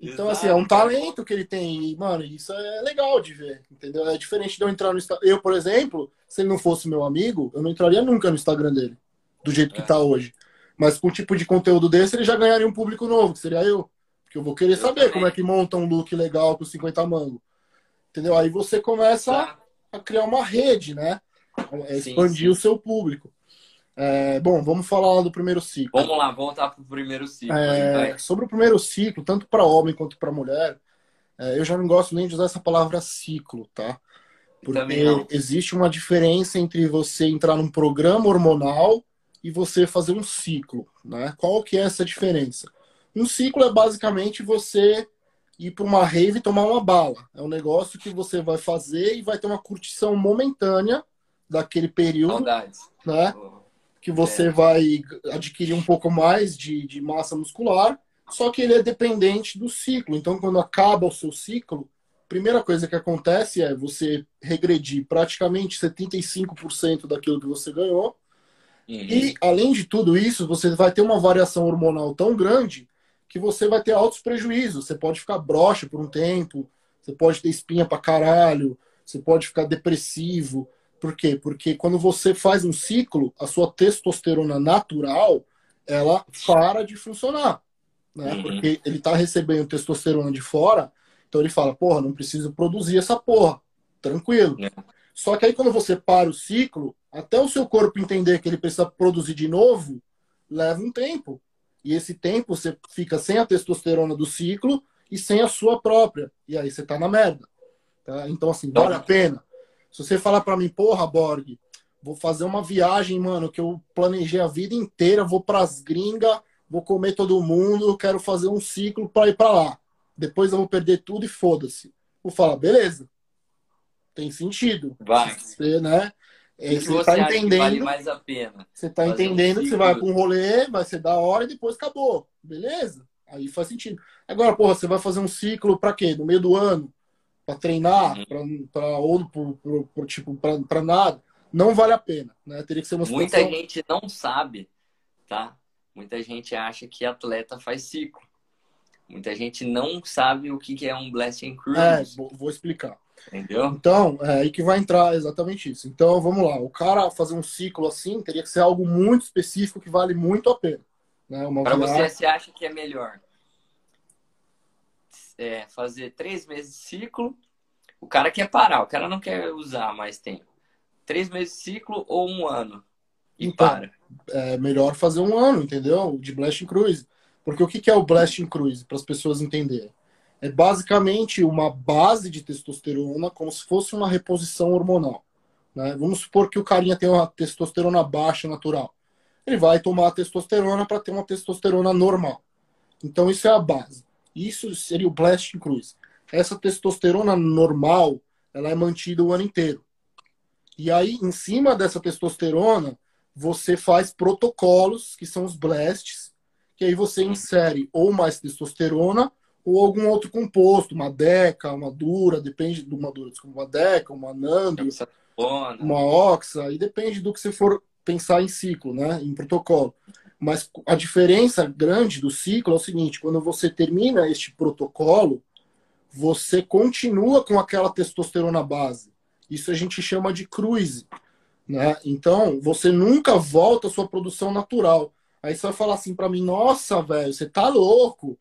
Então, assim, é um Exato, cara. talento que ele tem. E, mano, isso é legal de ver, entendeu? É diferente de eu entrar no Instagram. Eu, por exemplo, se ele não fosse meu amigo, eu não entraria nunca no Instagram dele, do jeito que É. tá hoje. Mas com o tipo de conteúdo desse, ele já ganharia um público novo, que seria eu. Porque eu vou querer Eu saber também. como é que monta um look legal com 50 mangos. Entendeu? Aí você começa Tá. a criar uma rede, né? É Sim, expandir sim. o seu público. É, bom, vamos falar do primeiro ciclo. Vamos lá, voltar pro primeiro ciclo. É, sobre o primeiro ciclo, tanto para homem quanto para mulher, é, eu já não gosto nem de usar essa palavra ciclo, tá? Porque existe uma diferença entre você entrar num programa hormonal e você fazer um ciclo, né? Qual que é essa diferença? Um ciclo é basicamente você ir para uma rave e tomar uma bala. É um negócio que você vai fazer e vai ter uma curtição momentânea daquele período, Saudades. né? que você vai adquirir um pouco mais de, de massa muscular, só que ele é dependente do ciclo. Então, quando acaba o seu ciclo, a primeira coisa que acontece é você regredir praticamente 75% daquilo que você ganhou. Uhum. E, além de tudo isso, você vai ter uma variação hormonal tão grande que você vai ter altos prejuízos. Você pode ficar broxa por um tempo, você pode ter espinha pra caralho, você pode ficar depressivo. Por quê? Porque quando você faz um ciclo, a sua testosterona natural, ela para de funcionar. Né? Uhum. Porque ele tá recebendo testosterona de fora, então ele fala, porra, não preciso produzir essa porra. Tranquilo. É. Só que aí quando você para o ciclo, até o seu corpo entender que ele precisa produzir de novo, leva um tempo. E esse tempo você fica sem a testosterona do ciclo e sem a sua própria. E aí você tá na merda. Tá? Então, assim, vale a pena. Se você falar para mim, porra, Borg, vou fazer uma viagem, mano, que eu planejei a vida inteira, vou pras gringas, vou comer todo mundo, quero fazer um ciclo para ir para lá. Depois eu vou perder tudo e foda-se. Vou falar, beleza. Tem sentido. Vai. Você, né? Que Você você tá entendendo, vale mais a pena? você tá fazer um entendendo que você vai para um rolê, vai ser da hora e depois acabou. Beleza? Aí faz sentido. Agora, porra, você vai fazer um ciclo para quê? No meio do ano? Para treinar? Uhum. Para ou pro, pro- pro- tipo, para nada? Não vale a pena, né? Teria que ser uma Muita situação... gente não sabe, tá? Muita gente acha que atleta faz ciclo. Muita gente não sabe o que é um Blasting É, Cruise, vou, vou explicar. Entendeu? Então, é aí que vai entrar exatamente isso. Então, vamos lá. O cara fazer um ciclo assim teria que ser algo muito específico que vale muito a pena. Né? Para você, você acha que é melhor é, fazer três meses de ciclo? O cara quer parar, o cara não quer usar mais tempo. Três meses de ciclo ou um ano? E Então, para. é melhor fazer um ano, entendeu? De Blasting Cruise. Porque o que que é o Blasting Cruise, para as pessoas entenderem? É basicamente uma base de testosterona, como se fosse uma reposição hormonal. Né? Vamos supor que o carinha tem uma testosterona baixa natural. Ele vai tomar a testosterona para ter uma testosterona normal. Então, isso é a base. Isso seria o Blast Cruise. Essa testosterona normal, ela é mantida o ano inteiro. E aí, em cima dessa testosterona, você faz protocolos, que são os blasts, que aí você insere ou mais testosterona ou algum outro composto, uma deca, uma dura, depende de uma dura, uma deca, uma nando, uma oxa, e depende do que você for pensar em ciclo, né, em protocolo. Mas a diferença grande do ciclo é o seguinte: quando você termina este protocolo, você continua com aquela testosterona base. Isso a gente chama de cruise. Né? Então, você nunca volta à sua produção natural. Aí você vai falar assim para mim: nossa, velho, você tá louco?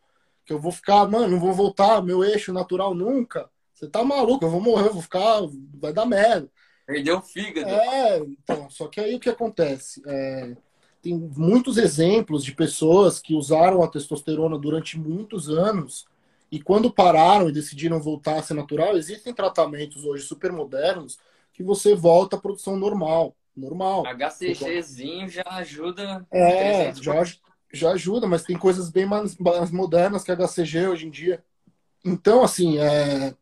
Que eu vou ficar, mano, não vou voltar meu eixo natural nunca. Você tá maluco, eu vou morrer, eu vou ficar, vai dar merda. Perdeu o fígado. É, então, só que aí o que acontece? É, tem muitos exemplos de pessoas que usaram a testosterona durante muitos anos e quando pararam e decidiram voltar a ser natural, existem tratamentos hoje super modernos que você volta à produção normal. Normal. HCGzinho já ajuda. É, já, já ajuda, mas tem coisas bem mais, mais modernas que HCG hoje em dia. Então, assim, é,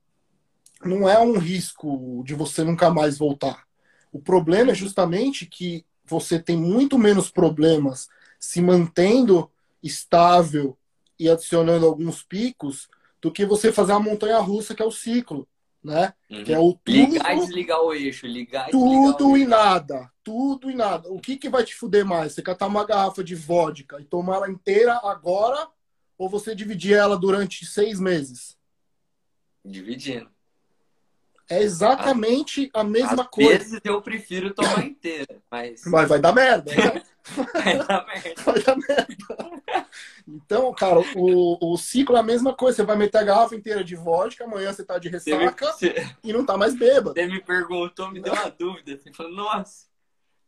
não é um risco de você nunca mais voltar. O problema é justamente que você tem muito menos problemas se mantendo estável e adicionando alguns picos do que você fazer a montanha russa, que é o ciclo, né? Uhum. Que é o tudo, ligar e desligar o eixo, ligar e tudo e nada, tudo e nada. O que que vai te fuder mais? Você catar uma garrafa de vodka e tomar ela inteira agora ou você dividir ela durante seis meses? Dividindo. É exatamente a mesma Às coisa. Às vezes eu prefiro tomar inteira, mas. Mas vai dar merda. Né? vai dar merda. Vai dar merda. Então, cara, o, o ciclo é a mesma coisa. Você vai meter a garrafa inteira de vodka, amanhã você tá de ressaca você... e não tá mais bêbado. Você me perguntou, me deu uma dúvida. Você falou, nossa,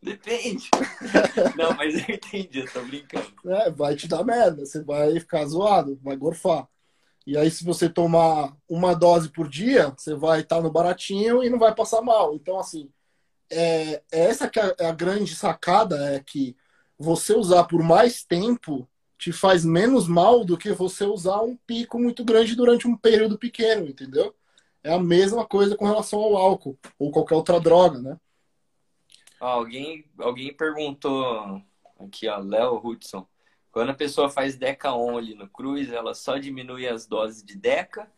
depende. não, mas eu entendi, eu tô brincando. É, vai te dar merda. Você vai ficar zoado, vai gorfar. E aí, se você tomar uma dose por dia, você vai estar no baratinho e não vai passar mal. Então, assim, é, é essa que é a grande sacada, é que você usar por mais tempo te faz menos mal do que você usar um pico muito grande durante um período pequeno, entendeu? É a mesma coisa com relação ao álcool ou qualquer outra droga, né? Alguém, alguém perguntou aqui, ó, Léo Hudson. Quando a pessoa faz Deca Only no Cruz, ela só diminui as doses de Deca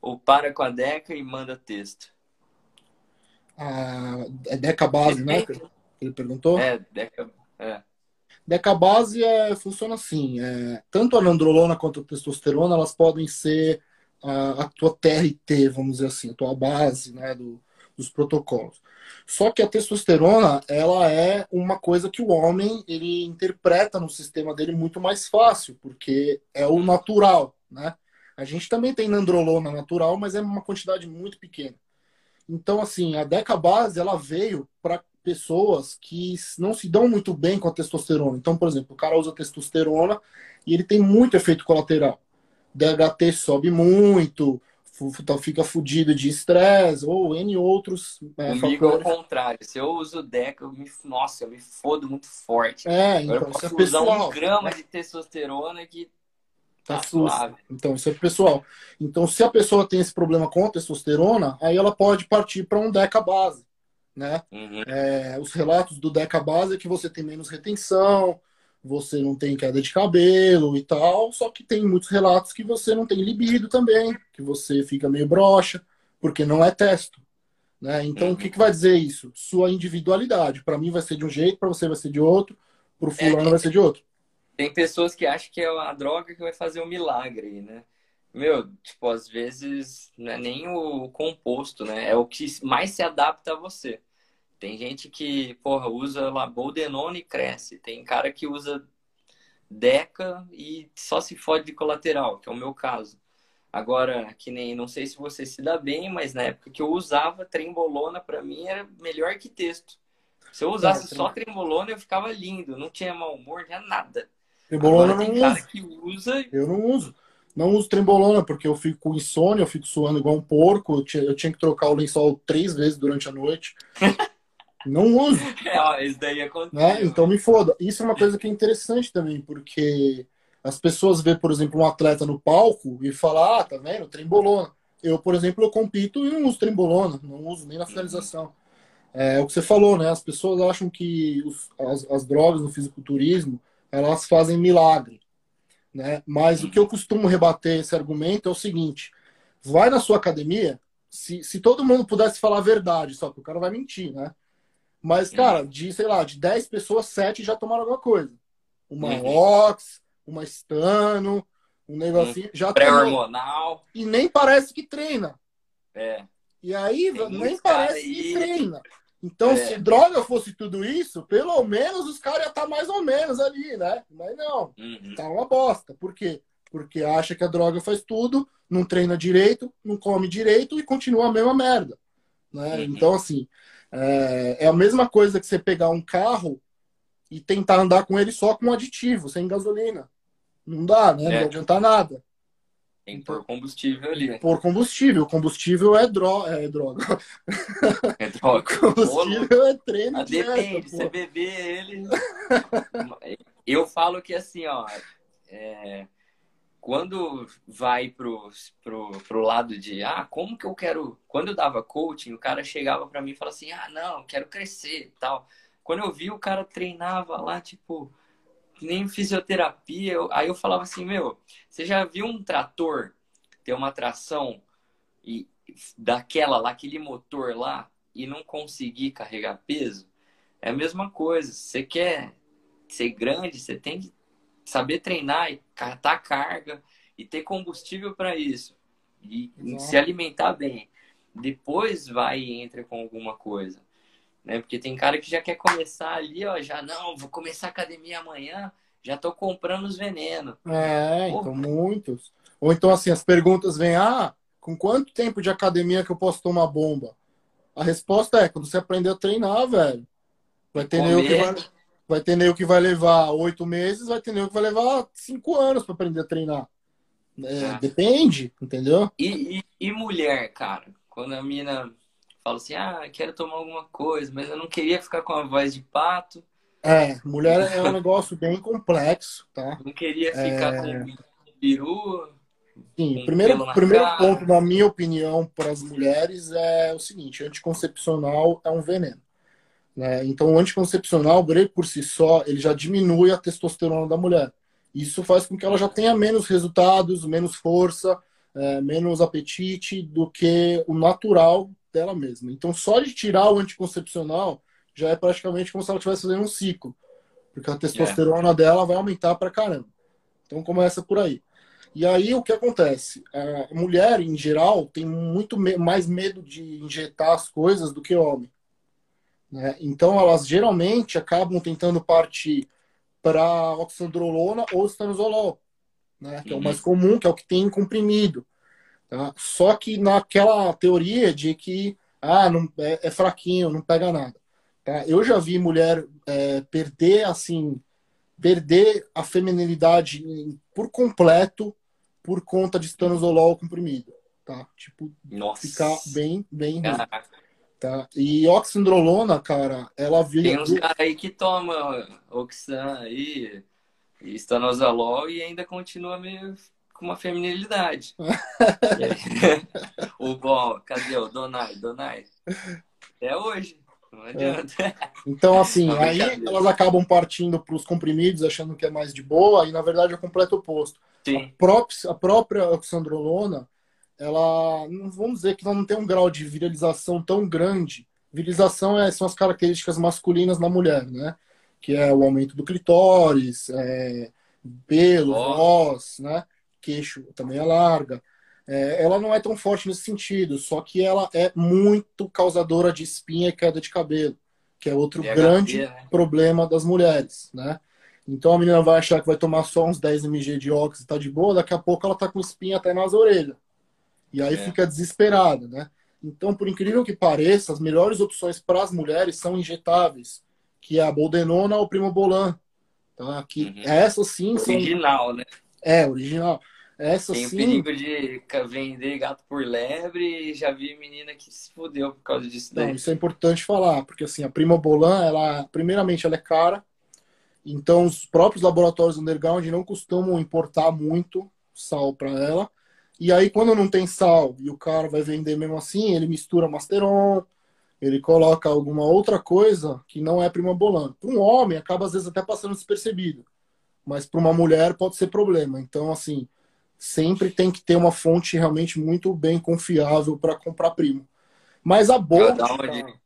ou para com a Deca e manda texto? Ah, é Deca base, né? Ele perguntou? É, Deca. É. Deca base é, funciona assim: é, tanto a nandrolona quanto a testosterona elas podem ser a, a tua TRT, vamos dizer assim, a tua base né, do, dos protocolos. Só que a testosterona, ela é uma coisa que o homem ele interpreta no sistema dele muito mais fácil, porque é o natural, né? A gente também tem nandrolona natural, mas é uma quantidade muito pequena. Então, assim, a Deca Base, ela veio para pessoas que não se dão muito bem com a testosterona. Então, por exemplo, o cara usa testosterona e ele tem muito efeito colateral. DHT sobe muito, então fica fudido de estresse ou N outros. É, Comigo é o contrário. Se eu uso Deca, eu me, nossa, eu me fodo muito forte. É, então, eu posso isso é pessoal. usar um grama de testosterona que tá, tá suave. Então, isso é pessoal. Então, se a pessoa tem esse problema com a testosterona, aí ela pode partir para um Deca base. Né? Uhum. É, os relatos do Deca base é que você tem menos retenção, você não tem queda de cabelo e tal, só que tem muitos relatos que você não tem libido também, que você fica meio broxa, porque não é testo. Né? Então, uhum. o que, que vai dizer isso? Sua individualidade. Para mim vai ser de um jeito, para você vai ser de outro, para o fulano é, vai ser de outro. Tem pessoas que acham que é a droga que vai fazer um milagre, né? Meu, tipo, às vezes não é nem o composto, né? É o que mais se adapta a você. Tem gente que, porra, usa lá Boldenone e cresce. Tem cara que usa Deca e só se fode de colateral, que é o meu caso. Agora, que nem, não sei se você se dá bem, mas na época que eu usava trembolona, para mim era melhor que texto. Se eu usasse é, só trembolona, eu ficava lindo, não tinha mau humor, não tinha nada. Trembolona não tem cara que usa. Eu não uso. Não uso trembolona porque eu fico com insônia, eu fico suando igual um porco, eu tinha, eu tinha que trocar o lençol três vezes durante a noite. Não uso. É, isso daí é né? Então me foda. Isso é uma coisa que é interessante também, porque as pessoas vê, por exemplo, um atleta no palco e falam, ah, tá vendo, trembolona. Eu, por exemplo, eu compito e não uso trembolona, não uso nem na finalização. É o que você falou, né? As pessoas acham que os, as, as drogas no fisiculturismo, elas fazem milagre. Né? Mas o que eu costumo rebater esse argumento é o seguinte: vai na sua academia, se, se todo mundo pudesse falar a verdade, só que o cara vai mentir, né? Mas, cara, de, sei lá, de 10 pessoas, 7 já tomaram alguma coisa. Uma uhum. Ox, uma Stano, um negocinho. Uhum. Já Pré-hormonal. E nem parece que treina. É. E aí, Tem nem parece aí. que treina. Então, é. se droga fosse tudo isso, pelo menos os caras iam estar tá mais ou menos ali, né? Mas não, uhum. tá uma bosta. Por quê? Porque acha que a droga faz tudo, não treina direito, não come direito e continua a mesma merda. Né? Uhum. Então, assim, é, é, a mesma coisa que você pegar um carro e tentar andar com ele só com aditivo, sem gasolina. Não dá, né? É. Não adianta nada. Tem que pôr combustível ali. Pôr combustível. Combustível é, dro é droga. É droga. combustível é treino. Mas depende, você beber ele. Eu falo que assim, ó. É... Quando vai pro, pro, pro lado de, ah, como que eu quero. Quando eu dava coaching, o cara chegava para mim e falava assim, ah, não, quero crescer e tal. Quando eu vi, o cara treinava lá, tipo, nem fisioterapia. Eu, aí eu falava assim, meu, você já viu um trator ter uma tração e daquela lá, aquele motor lá, e não conseguir carregar peso? É a mesma coisa. Você quer ser grande, você tem que saber treinar e catar carga e ter combustível para isso. E, e se alimentar bem. Depois vai e entra com alguma coisa. Né? Porque tem cara que já quer começar ali, ó, já não, vou começar a academia amanhã, já tô comprando os venenos. É, então muitos. Ou então assim, as perguntas vêm, ah, com quanto tempo de academia que eu posso tomar bomba? A resposta é, quando você aprender a treinar, velho. Vai ter nego que vai, vai ter nego que vai levar oito meses, vai ter nego que vai levar cinco anos para aprender a treinar. É, ah. Depende, entendeu? E, e, e mulher, cara, quando a mina fala assim, ah, quero tomar alguma coisa, mas eu não queria ficar com a voz de pato. É, mulher é um negócio bem complexo, tá? Não queria ficar é... com peru. Sim, primeiro, primeiro ponto, na minha opinião, para as mulheres é o seguinte: anticoncepcional é um veneno. Né? Então, o anticoncepcional, por si só, ele já diminui a testosterona da mulher. Isso faz com que ela já tenha menos resultados, menos força, é, menos apetite do que o natural dela mesma. Então, só de tirar o anticoncepcional já é praticamente como se ela estivesse fazendo um ciclo, porque a testosterona é. dela vai aumentar para caramba. Então, começa por aí. E aí, o que acontece? A mulher, em geral, tem muito mais medo de injetar as coisas do que homem. Né? Então, elas geralmente acabam tentando partir para oxandrolona ou estanozolol, né? que é o mais uhum. comum, que é o que tem comprimido. Tá? Só que naquela teoria de que ah, não, é, é fraquinho, não pega nada. Tá? Eu já vi mulher é, perder assim, perder a feminilidade por completo por conta de stanozolol comprimido. Tá? Tipo, Nossa. ficar bem, bem. Tá? E oxandrolona, cara, ela veio. Tem uns caras aí que tomam oxan aí, e estanozolol e ainda continua meio com uma feminilidade. o bom, cadê o Donai? Donai? É hoje. Não é. adianta. É. Então, assim, aí elas acabam partindo para os comprimidos, achando que é mais de boa, e na verdade é o completo oposto. Sim. A, própria, a própria oxandrolona, ela, não vamos dizer que ela não tem um grau de virilização tão grande. Virilização é, são as características masculinas na mulher, né? Que é o aumento do clitóris, é, pelo, voz, né? Queixo também é larga. É, ela não é tão forte nesse sentido, só que ela é muito causadora de espinha e queda de cabelo, que é outro grande né? problema das mulheres, né? Então a menina vai achar que vai tomar só uns 10 mg de óxido e tá de boa, daqui a pouco ela tá com espinha até nas orelhas. E aí é. fica desesperada, né? Então, por incrível que pareça, as melhores opções para as mulheres são injetáveis, que é a boldenona ou primobolan. Tá? Que uhum. essas sim são... Original, né? É, original. Essa Tem o sim. perigo de vender gato por lebre e já vi menina que se fudeu por causa disso Não, daí. isso é importante falar, porque assim, a Primobolan, ela, primeiramente, ela é cara, então os próprios laboratórios underground não costumam importar muito sal para ela. E aí, quando não tem sal e o cara vai vender mesmo assim, ele mistura Masteron, ele coloca alguma outra coisa que não é Primobolan. Para um homem, acaba às vezes até passando despercebido, mas para uma mulher pode ser problema. Então, assim, sempre tem que ter uma fonte realmente muito bem confiável para comprar primo. Mas a Bold,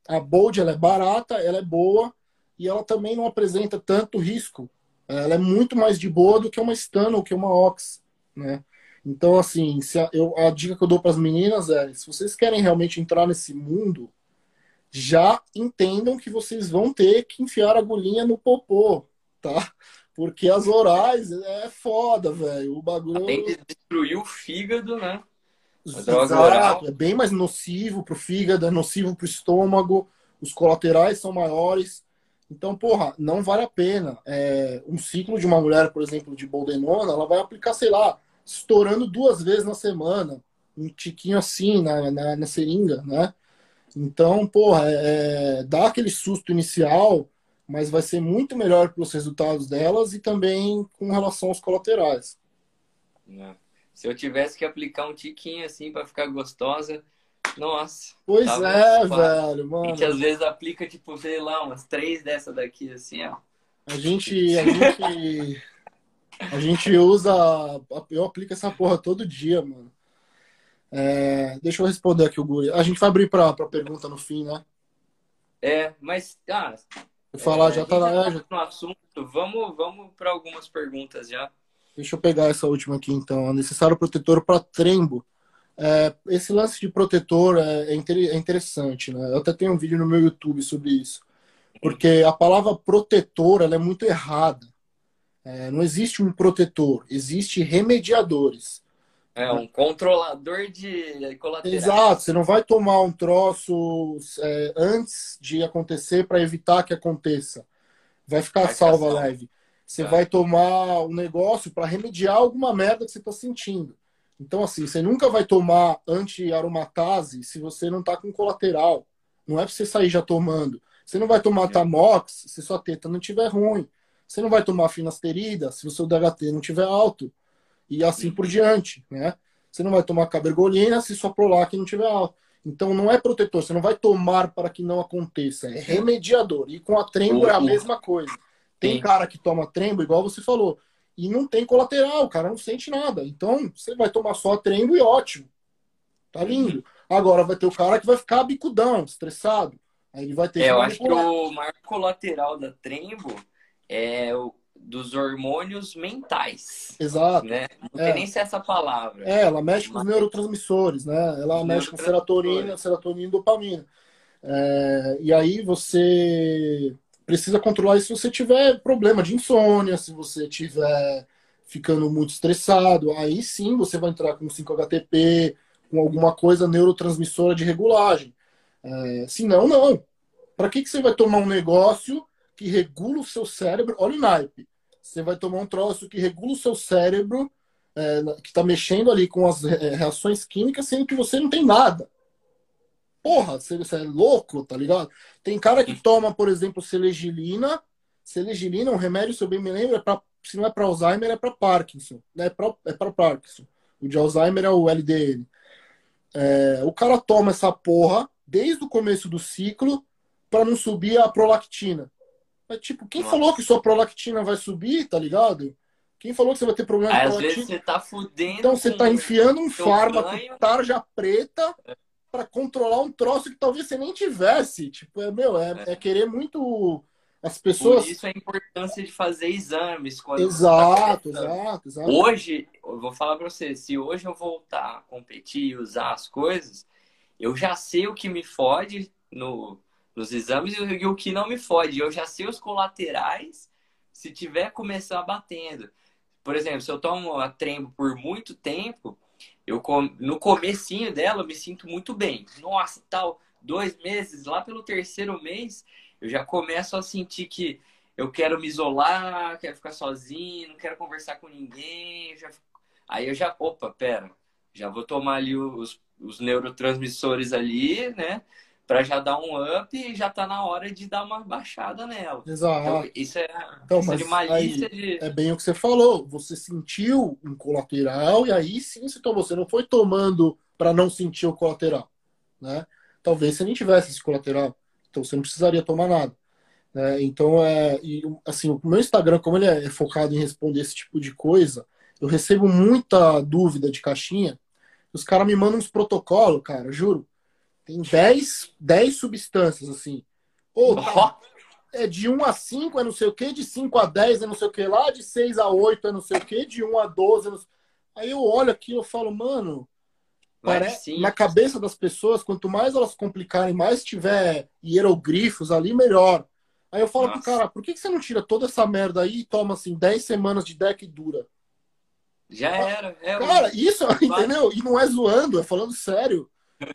a Bold ela é barata, ela é boa e ela também não apresenta tanto risco. Ela é muito mais de boa do que uma Stun ou que uma Ox, né? Então, assim, se a, eu, a dica que eu dou para as meninas é: se vocês querem realmente entrar nesse mundo, já entendam que vocês vão ter que enfiar a agulhinha no popô, tá? Porque as orais é foda, velho. O bagulho. Além de destruir o fígado, né? Droga Exato, é bem mais nocivo pro fígado, é nocivo pro estômago, os colaterais são maiores. Então, porra, não vale a pena. É, um ciclo de uma mulher, por exemplo, de boldenona, ela vai aplicar, sei lá, estourando duas vezes na semana, um tiquinho assim na, na, na seringa, né? Então, porra, é, é, dá aquele susto inicial, mas vai ser muito melhor pelos resultados delas e também com relação aos colaterais. Né? Se eu tivesse que aplicar um tiquinho assim pra ficar gostosa, nossa. Pois é, fácil. velho, A mano. gente às vezes aplica, tipo, sei lá, umas três dessa daqui, assim, ó. A gente, a gente, a gente usa, eu aplico essa porra todo dia, mano. É, deixa eu responder aqui o Guri. A gente vai abrir pra, pra pergunta no fim, né? É, mas, ah, falar, é, já tá na. já- no assunto. Vamos, vamos para algumas perguntas já. Deixa eu pegar essa última aqui, então. É necessário protetor para trembo. É, esse lance de protetor é, é é interessante, né? Eu até tenho um vídeo no meu YouTube sobre isso. Porque a palavra protetor ela é muito errada. É, não existe um protetor, existe remediadores. É um controlador de colaterais. Exato, você não vai tomar um troço é, antes de acontecer para evitar que aconteça. Vai ficar Vai salva salvo. leve. Você Tá. vai tomar um negócio para remediar alguma merda que você está sentindo. Então, assim, você nunca vai tomar anti-aromatase se você não tá com colateral. Não é para você sair já tomando. Você não vai tomar É. Tamox se sua teta não tiver ruim. Você não vai tomar finasterida se o seu DHT não tiver alto. E assim por diante, né? Você não vai tomar cabergolina se sua prolac não tiver alto. Então não é protetor, você não vai tomar para que não aconteça, é remediador. E com a trembo é a Uhum. mesma coisa. Tem cara que toma trembo, igual você falou, e não tem colateral, o cara não sente nada. Então você vai tomar só a trembo e ótimo. Tá lindo. Agora vai ter o cara que vai ficar bicudão, estressado. Aí ele vai ter É, eu que acho que o maior colateral da Trembo é o dos hormônios mentais, Exato. né? Não É. tem nem se é essa palavra. É, ela mexe com os neurotransmissores, né? Ela mexe com serotonina, serotonina e dopamina. É, e aí você precisa controlar isso se você tiver problema de insônia, se você tiver ficando muito estressado, aí sim você vai entrar com 5-HTP, com alguma coisa neurotransmissora de regulagem. É, se não, não. Para que, que você vai tomar um negócio que regula o seu cérebro? Olha o naipe. Você vai tomar um troço que regula o seu cérebro é, que está mexendo ali com as é, reações químicas, sendo que você não tem nada. Porra, você, você é louco, tá ligado? Tem cara que toma, por exemplo, selegilina. Selegilina é um remédio, se eu bem me lembro, é pra, se não é para Alzheimer, é para Parkinson. É para é pra Parkinson. O de Alzheimer é o LDN. É, o cara toma essa porra desde o começo do ciclo para não subir a prolactina. Mas, tipo, quem Nossa. falou que sua prolactina vai subir, tá ligado? Quem falou que você vai ter problema Aí, de às prolactina? vezes você tá fudendo. Então você com- tá enfiando um fármaco ganho. tarja preta para controlar um troço que talvez você nem tivesse. Tipo, é, meu, é, É. é querer muito as Por pessoas. isso a importância de fazer exames. Quando tá Exato, começando. exato, exato. Hoje, eu vou falar pra você, se hoje eu voltar a competir e usar as coisas, eu já sei o que me fode no, nos exames e o- que não me fode. Eu já sei os colaterais se tiver começar batendo. Por exemplo, se eu tomo a trembo por muito tempo, eu no comecinho dela eu me sinto muito bem. Nossa, tal, dois meses, lá pelo terceiro mês, eu já começo a sentir que eu quero me isolar, quero ficar sozinho, não quero conversar com ninguém, já Aí eu já, opa, pera, já vou tomar ali os, os neurotransmissores ali, né? Para já dar um up e já tá na hora de dar uma baixada nela. Exato. Então, isso é, Então, isso é mas de malícia aí de. é bem o que você falou. Você sentiu um colateral e aí sim você tomou. Você não foi tomando para não sentir o colateral, né? Talvez você nem tivesse esse colateral, então você não precisaria tomar nada. né? Então é e, assim o meu Instagram, como ele é focado em responder esse tipo de coisa, eu recebo muita dúvida de caixinha. Os caras me mandam uns protocolos, cara, juro. Tem 10, 10 substâncias assim. Ô, tá é de 1 a 5 é não sei o que, de 5 a 10 é não sei o que lá, de 6 a 8 é não sei o que, de 1 a 12 é não sei... Aí eu olho aqui e falo, mano, parece, na cabeça das pessoas, quanto mais elas complicarem, mais tiver hieroglifos ali, melhor. Aí eu falo pro Nossa. cara, por que, que você não tira toda essa merda aí e toma assim 10 semanas de deck dura? Já era. É, Cara, isso, entendeu? E não é zoando, é falando sério.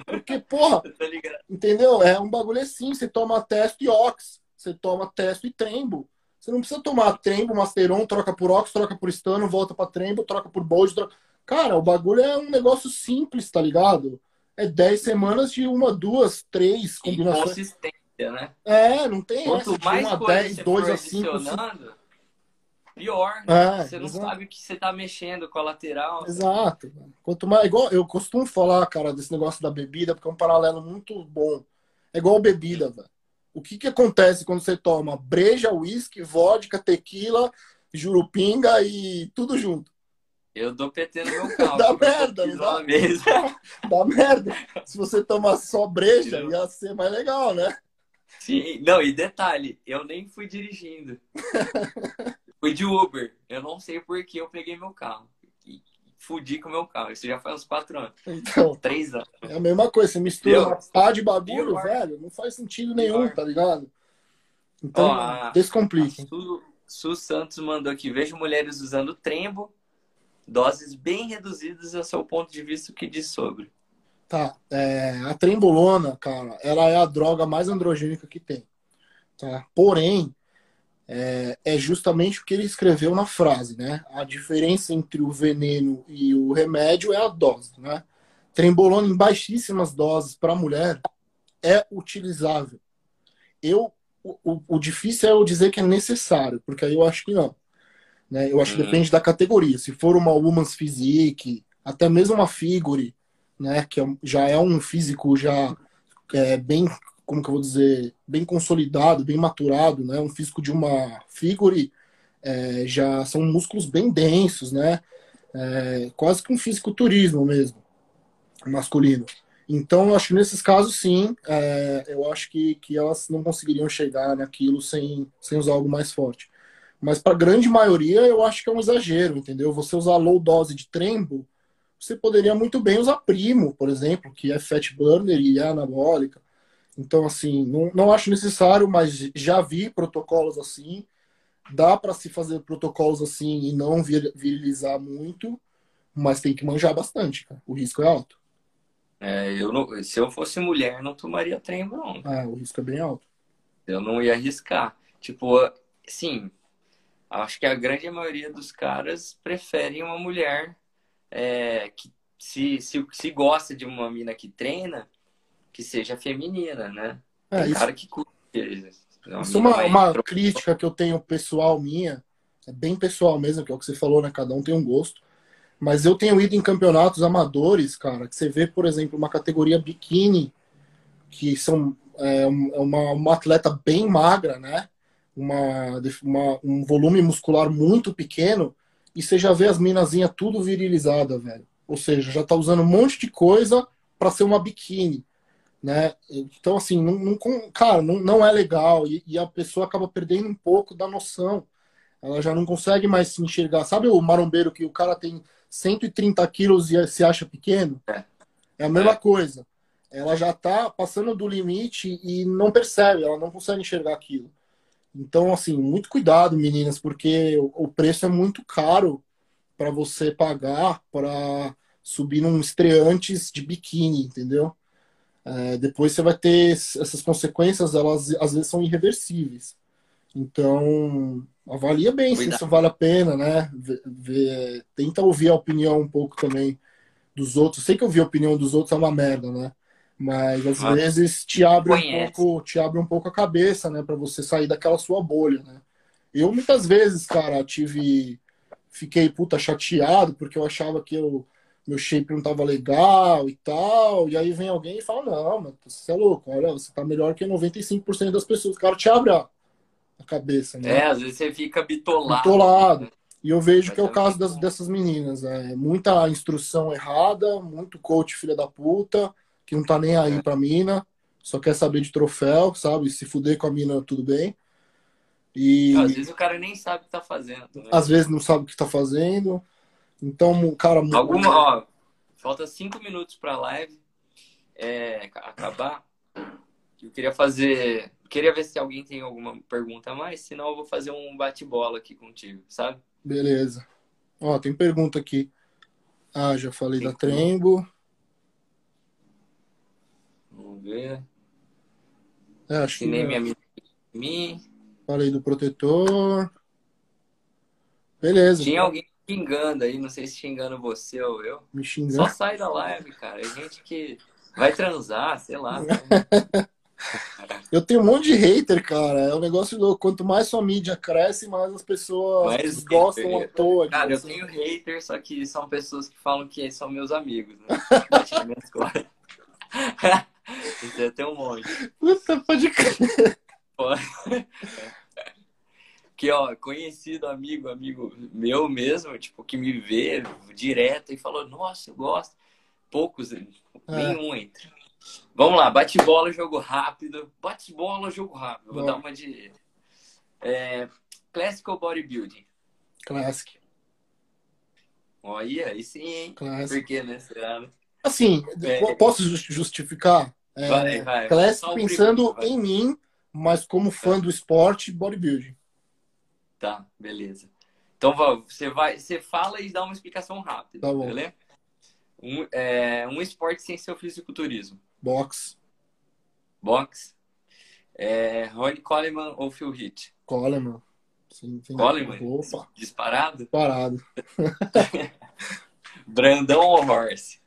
Porque, porra, tá? Entendeu? É um bagulho assim. Você toma testo e ox. Você toma testo e trembo. Você não precisa tomar trembo, masteron, troca por ox, troca por stano, volta pra trembo, troca por bold. Troca... Cara, o bagulho é um negócio simples, tá ligado? É 10 semanas de uma, duas, três combinações. consistência, né? É, não tem essa Quanto de mais 1 a coisa 10, você 2 for a 5. Pior. É, você não exato. sabe o que você tá mexendo, colateral. Exato. Quanto mais, igual eu costumo falar, cara, desse negócio da bebida, porque é um paralelo muito bom. É igual bebida, velho. O que que acontece quando você toma breja, uísque, vodka, tequila, jurupinga e tudo junto? Eu dou PT no meu carro. Dá merda, dá? Dá merda. Se você tomar só breja, ia ser mais legal, né? Sim, não, e detalhe, eu nem fui dirigindo. fui de Uber. Eu não sei por que eu peguei meu carro. E fudi com o meu carro. Isso já faz uns quatro anos. Então, Três anos. é a mesma coisa. Você mistura uma pá de bagulho, pior. velho, não faz sentido nenhum, Pior. tá ligado? Então, Ó, descomplica. A Su, Su Santos mandou aqui. Vejo mulheres usando trembo, doses bem reduzidas a seu ponto de vista o que diz sobre. Tá, é, a trembolona, cara, ela é a droga mais androgênica que tem. Tá? Porém, é, é justamente o que ele escreveu na frase, né? A diferença entre o veneno e o remédio é a dose, né? Trembolona em baixíssimas doses para mulher é utilizável. Eu, o, o- difícil é eu dizer que é necessário, porque aí eu acho que não. Né? Eu acho que Uhum. depende da categoria. Se for uma Woman's Physique, até mesmo uma Figure, né? Que é- já é um físico já é, bem, como que eu vou dizer, bem consolidado, bem maturado, né? Um físico de uma Figure é, já são músculos bem densos, né? É, quase que um fisiculturismo mesmo, masculino. Então, eu acho que nesses casos, sim, é, eu acho que, que elas não conseguiriam chegar naquilo sem, sem usar algo mais forte. Mas para a grande maioria, eu acho que é um exagero, entendeu? Você usar low dose de trembo, você poderia muito bem usar primo, por exemplo, que é fat burner e é anabólica. Então, assim, não, não acho necessário, mas já vi protocolos assim. Dá para se fazer protocolos assim e não vir- virilizar muito, mas tem que manjar bastante, cara. O risco é alto. É, eu não- se eu fosse mulher, não tomaria trembo, não. Ah, o risco é bem alto. Eu não ia arriscar. Tipo, sim, acho que a grande maioria dos caras preferem uma mulher é, que se, se, se gosta de uma mina que treina, que seja feminina, né? É, Tem isso, cara que curte. Uma isso é uma, uma crítica que eu tenho pessoal minha, é bem pessoal mesmo, que é o que você falou, né? Cada um tem um gosto. Mas eu tenho ido em campeonatos amadores, cara, que você vê, por exemplo, uma categoria biquíni, que são é, é uma, uma atleta bem magra, né? Uma, uma- um volume muscular muito pequeno, e você já vê as minazinhas tudo virilizada, velho. Ou seja, já tá usando um monte de coisa para ser uma biquíni, né? Então, assim, não, não cara, não, não é legal, e, e a pessoa acaba perdendo um pouco da noção. Ela já não consegue mais se enxergar. Sabe o marombeiro que o cara tem 130 quilos e se acha pequeno? É. É a mesma É. coisa. Ela já tá passando do limite e não percebe, ela não consegue enxergar aquilo. Então, assim, muito cuidado, meninas, porque o o preço é muito caro para você pagar para subir num estreantes de biquíni, entendeu? É, depois você vai ter essas consequências, elas às vezes são irreversíveis. Então, avalia bem Cuidado. se isso vale a pena, né? Vê, vê, tenta ouvir a opinião um pouco também dos outros. Sei que ouvir a opinião dos outros é uma merda, né? Mas às ah, vezes te abre um pouco, te abre um pouco a cabeça, né, para você sair daquela sua bolha, né? Eu muitas vezes, cara, tive fiquei puta chateado porque eu achava que eu meu shape não tava legal e tal. E aí vem alguém e fala: Não, mano, você é louco, olha, você tá melhor que 95% das pessoas. O cara te abre a, cabeça, né? É, às vezes você fica bitolado. Bitolado. E eu vejo que é o caso das, dessas meninas. É muita instrução errada, muito coach filha da puta, que não tá nem aí é. pra mina, só quer saber de troféu, sabe? Se fuder com a mina, tudo bem. E... Às vezes o cara nem sabe o que tá fazendo. Né? Às vezes não sabe o que tá fazendo. Então, cara. Alguma, ó, falta cinco minutos pra live é, acabar. Eu queria fazer. Queria ver se alguém tem alguma pergunta a mais, senão eu vou fazer um bate-bola aqui contigo, sabe? Beleza. Ó, tem pergunta aqui. Ah, já falei tem da Trembo. Vamos ver. É, acho que. Nem minha amiga. Falei do protetor. Beleza. Tinha alguém xingando aí, não sei se xingando você ou eu. Me xingando. Só sai da live, cara. É gente que vai transar, sei lá. Eu tenho um monte de hater, cara. É um negócio louco. Quanto mais sua mídia cresce, mais as pessoas mais gostam hater. à toa. Cara, eu tenho hater, só que são pessoas que falam que são meus amigos, né? Isso é tem um monte. Puta, pode crer. que, ó, conhecido amigo, amigo meu mesmo, tipo, que me vê direto e falou, nossa, eu gosto. Poucos, é. nenhum entra. Vamos lá, bate-bola, jogo rápido. Bate-bola, jogo rápido. Vou Bom. dar uma de. É, classical Bodybuilding. Classic. Olha, aí sim, hein? Classic. Por que, né? Será, né? Assim, é, posso justificar? É, vai, vai. Classic pensando primeiro, em mim, mas como fã do esporte, bodybuilding. Tá, beleza. Então você vai, você fala e dá uma explicação rápida, tá bom. beleza? Um, é, um esporte sem ser o fisiculturismo. Box. Box. É, Ronnie Coleman ou Phil Heath? Coleman. Sim. Coleman? Opa. Disparado? Disparado. Brandão ou Horse?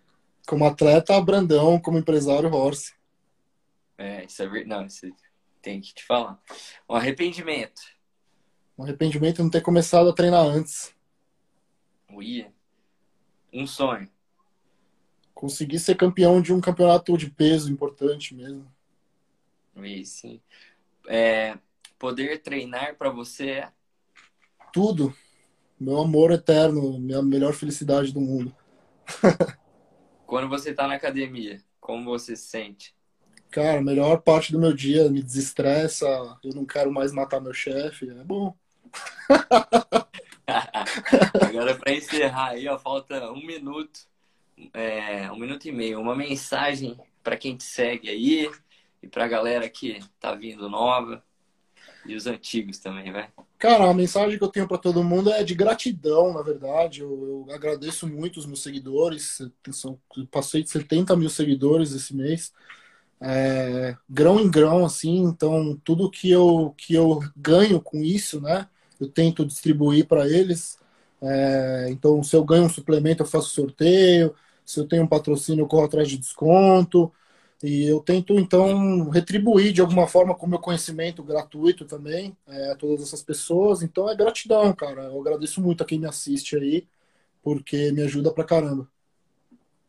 Como atleta, Brandão. Como empresário, Horse. É, isso é verdade. Não, isso tem que te falar. Um arrependimento. Um arrependimento de não ter começado a treinar antes. Ui. Um sonho. Conseguir ser campeão de um campeonato de peso importante mesmo. Ui, sim. É, poder treinar para você é? Tudo. Meu amor eterno, minha melhor felicidade do mundo. Quando você tá na academia, como você se sente? Cara, a melhor parte do meu dia me desestressa, eu não quero mais matar meu chefe, é bom. Agora, para encerrar aí, ó, falta um minuto, é, um minuto e meio. Uma mensagem para quem te segue aí e para a galera que tá vindo nova e os antigos também, vai. Cara, a mensagem que eu tenho para todo mundo é de gratidão, na verdade. Eu, eu agradeço muito os meus seguidores. São, passei de 70 mil seguidores esse mês. É, grão em grão, assim. Então, tudo que eu, que eu ganho com isso, né? Eu tento distribuir para eles. É, então, se eu ganho um suplemento, eu faço sorteio. Se eu tenho um patrocínio, eu corro atrás de desconto. E eu tento, então, retribuir de alguma forma com o meu conhecimento gratuito também é, a todas essas pessoas. Então, é gratidão, cara. Eu agradeço muito a quem me assiste aí, porque me ajuda pra caramba.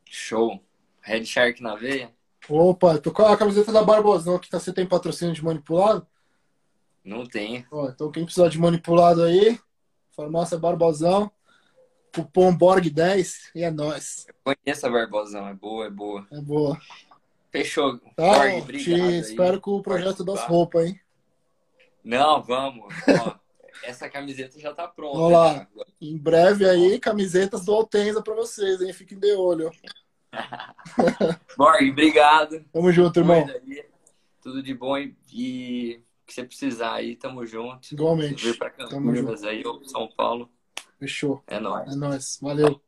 Show. Red Shark na veia? Opa, tô com a camiseta da Barbosão aqui, tá? Você tem patrocínio de manipulado? Não tem. Ó, então quem precisar de manipulado aí, farmácia Barbosão, cupom BORG10 e é nóis. Eu conheço a Barbosão, é boa, é boa. É boa. Fechou. Tá, Borg, obrigado. espero com o projeto das roupas, hein? Não, vamos. Ó, essa camiseta já tá pronta. Lá. Já. Em breve aí, camisetas do Altenza pra vocês, hein? Fiquem de olho. Borg, obrigado. Tamo junto, irmão. Tudo de bom e que você precisar aí, tamo junto. Igualmente. Vir pra Campinas aí, ou São Paulo. Fechou. É nóis. É nóis. Valeu.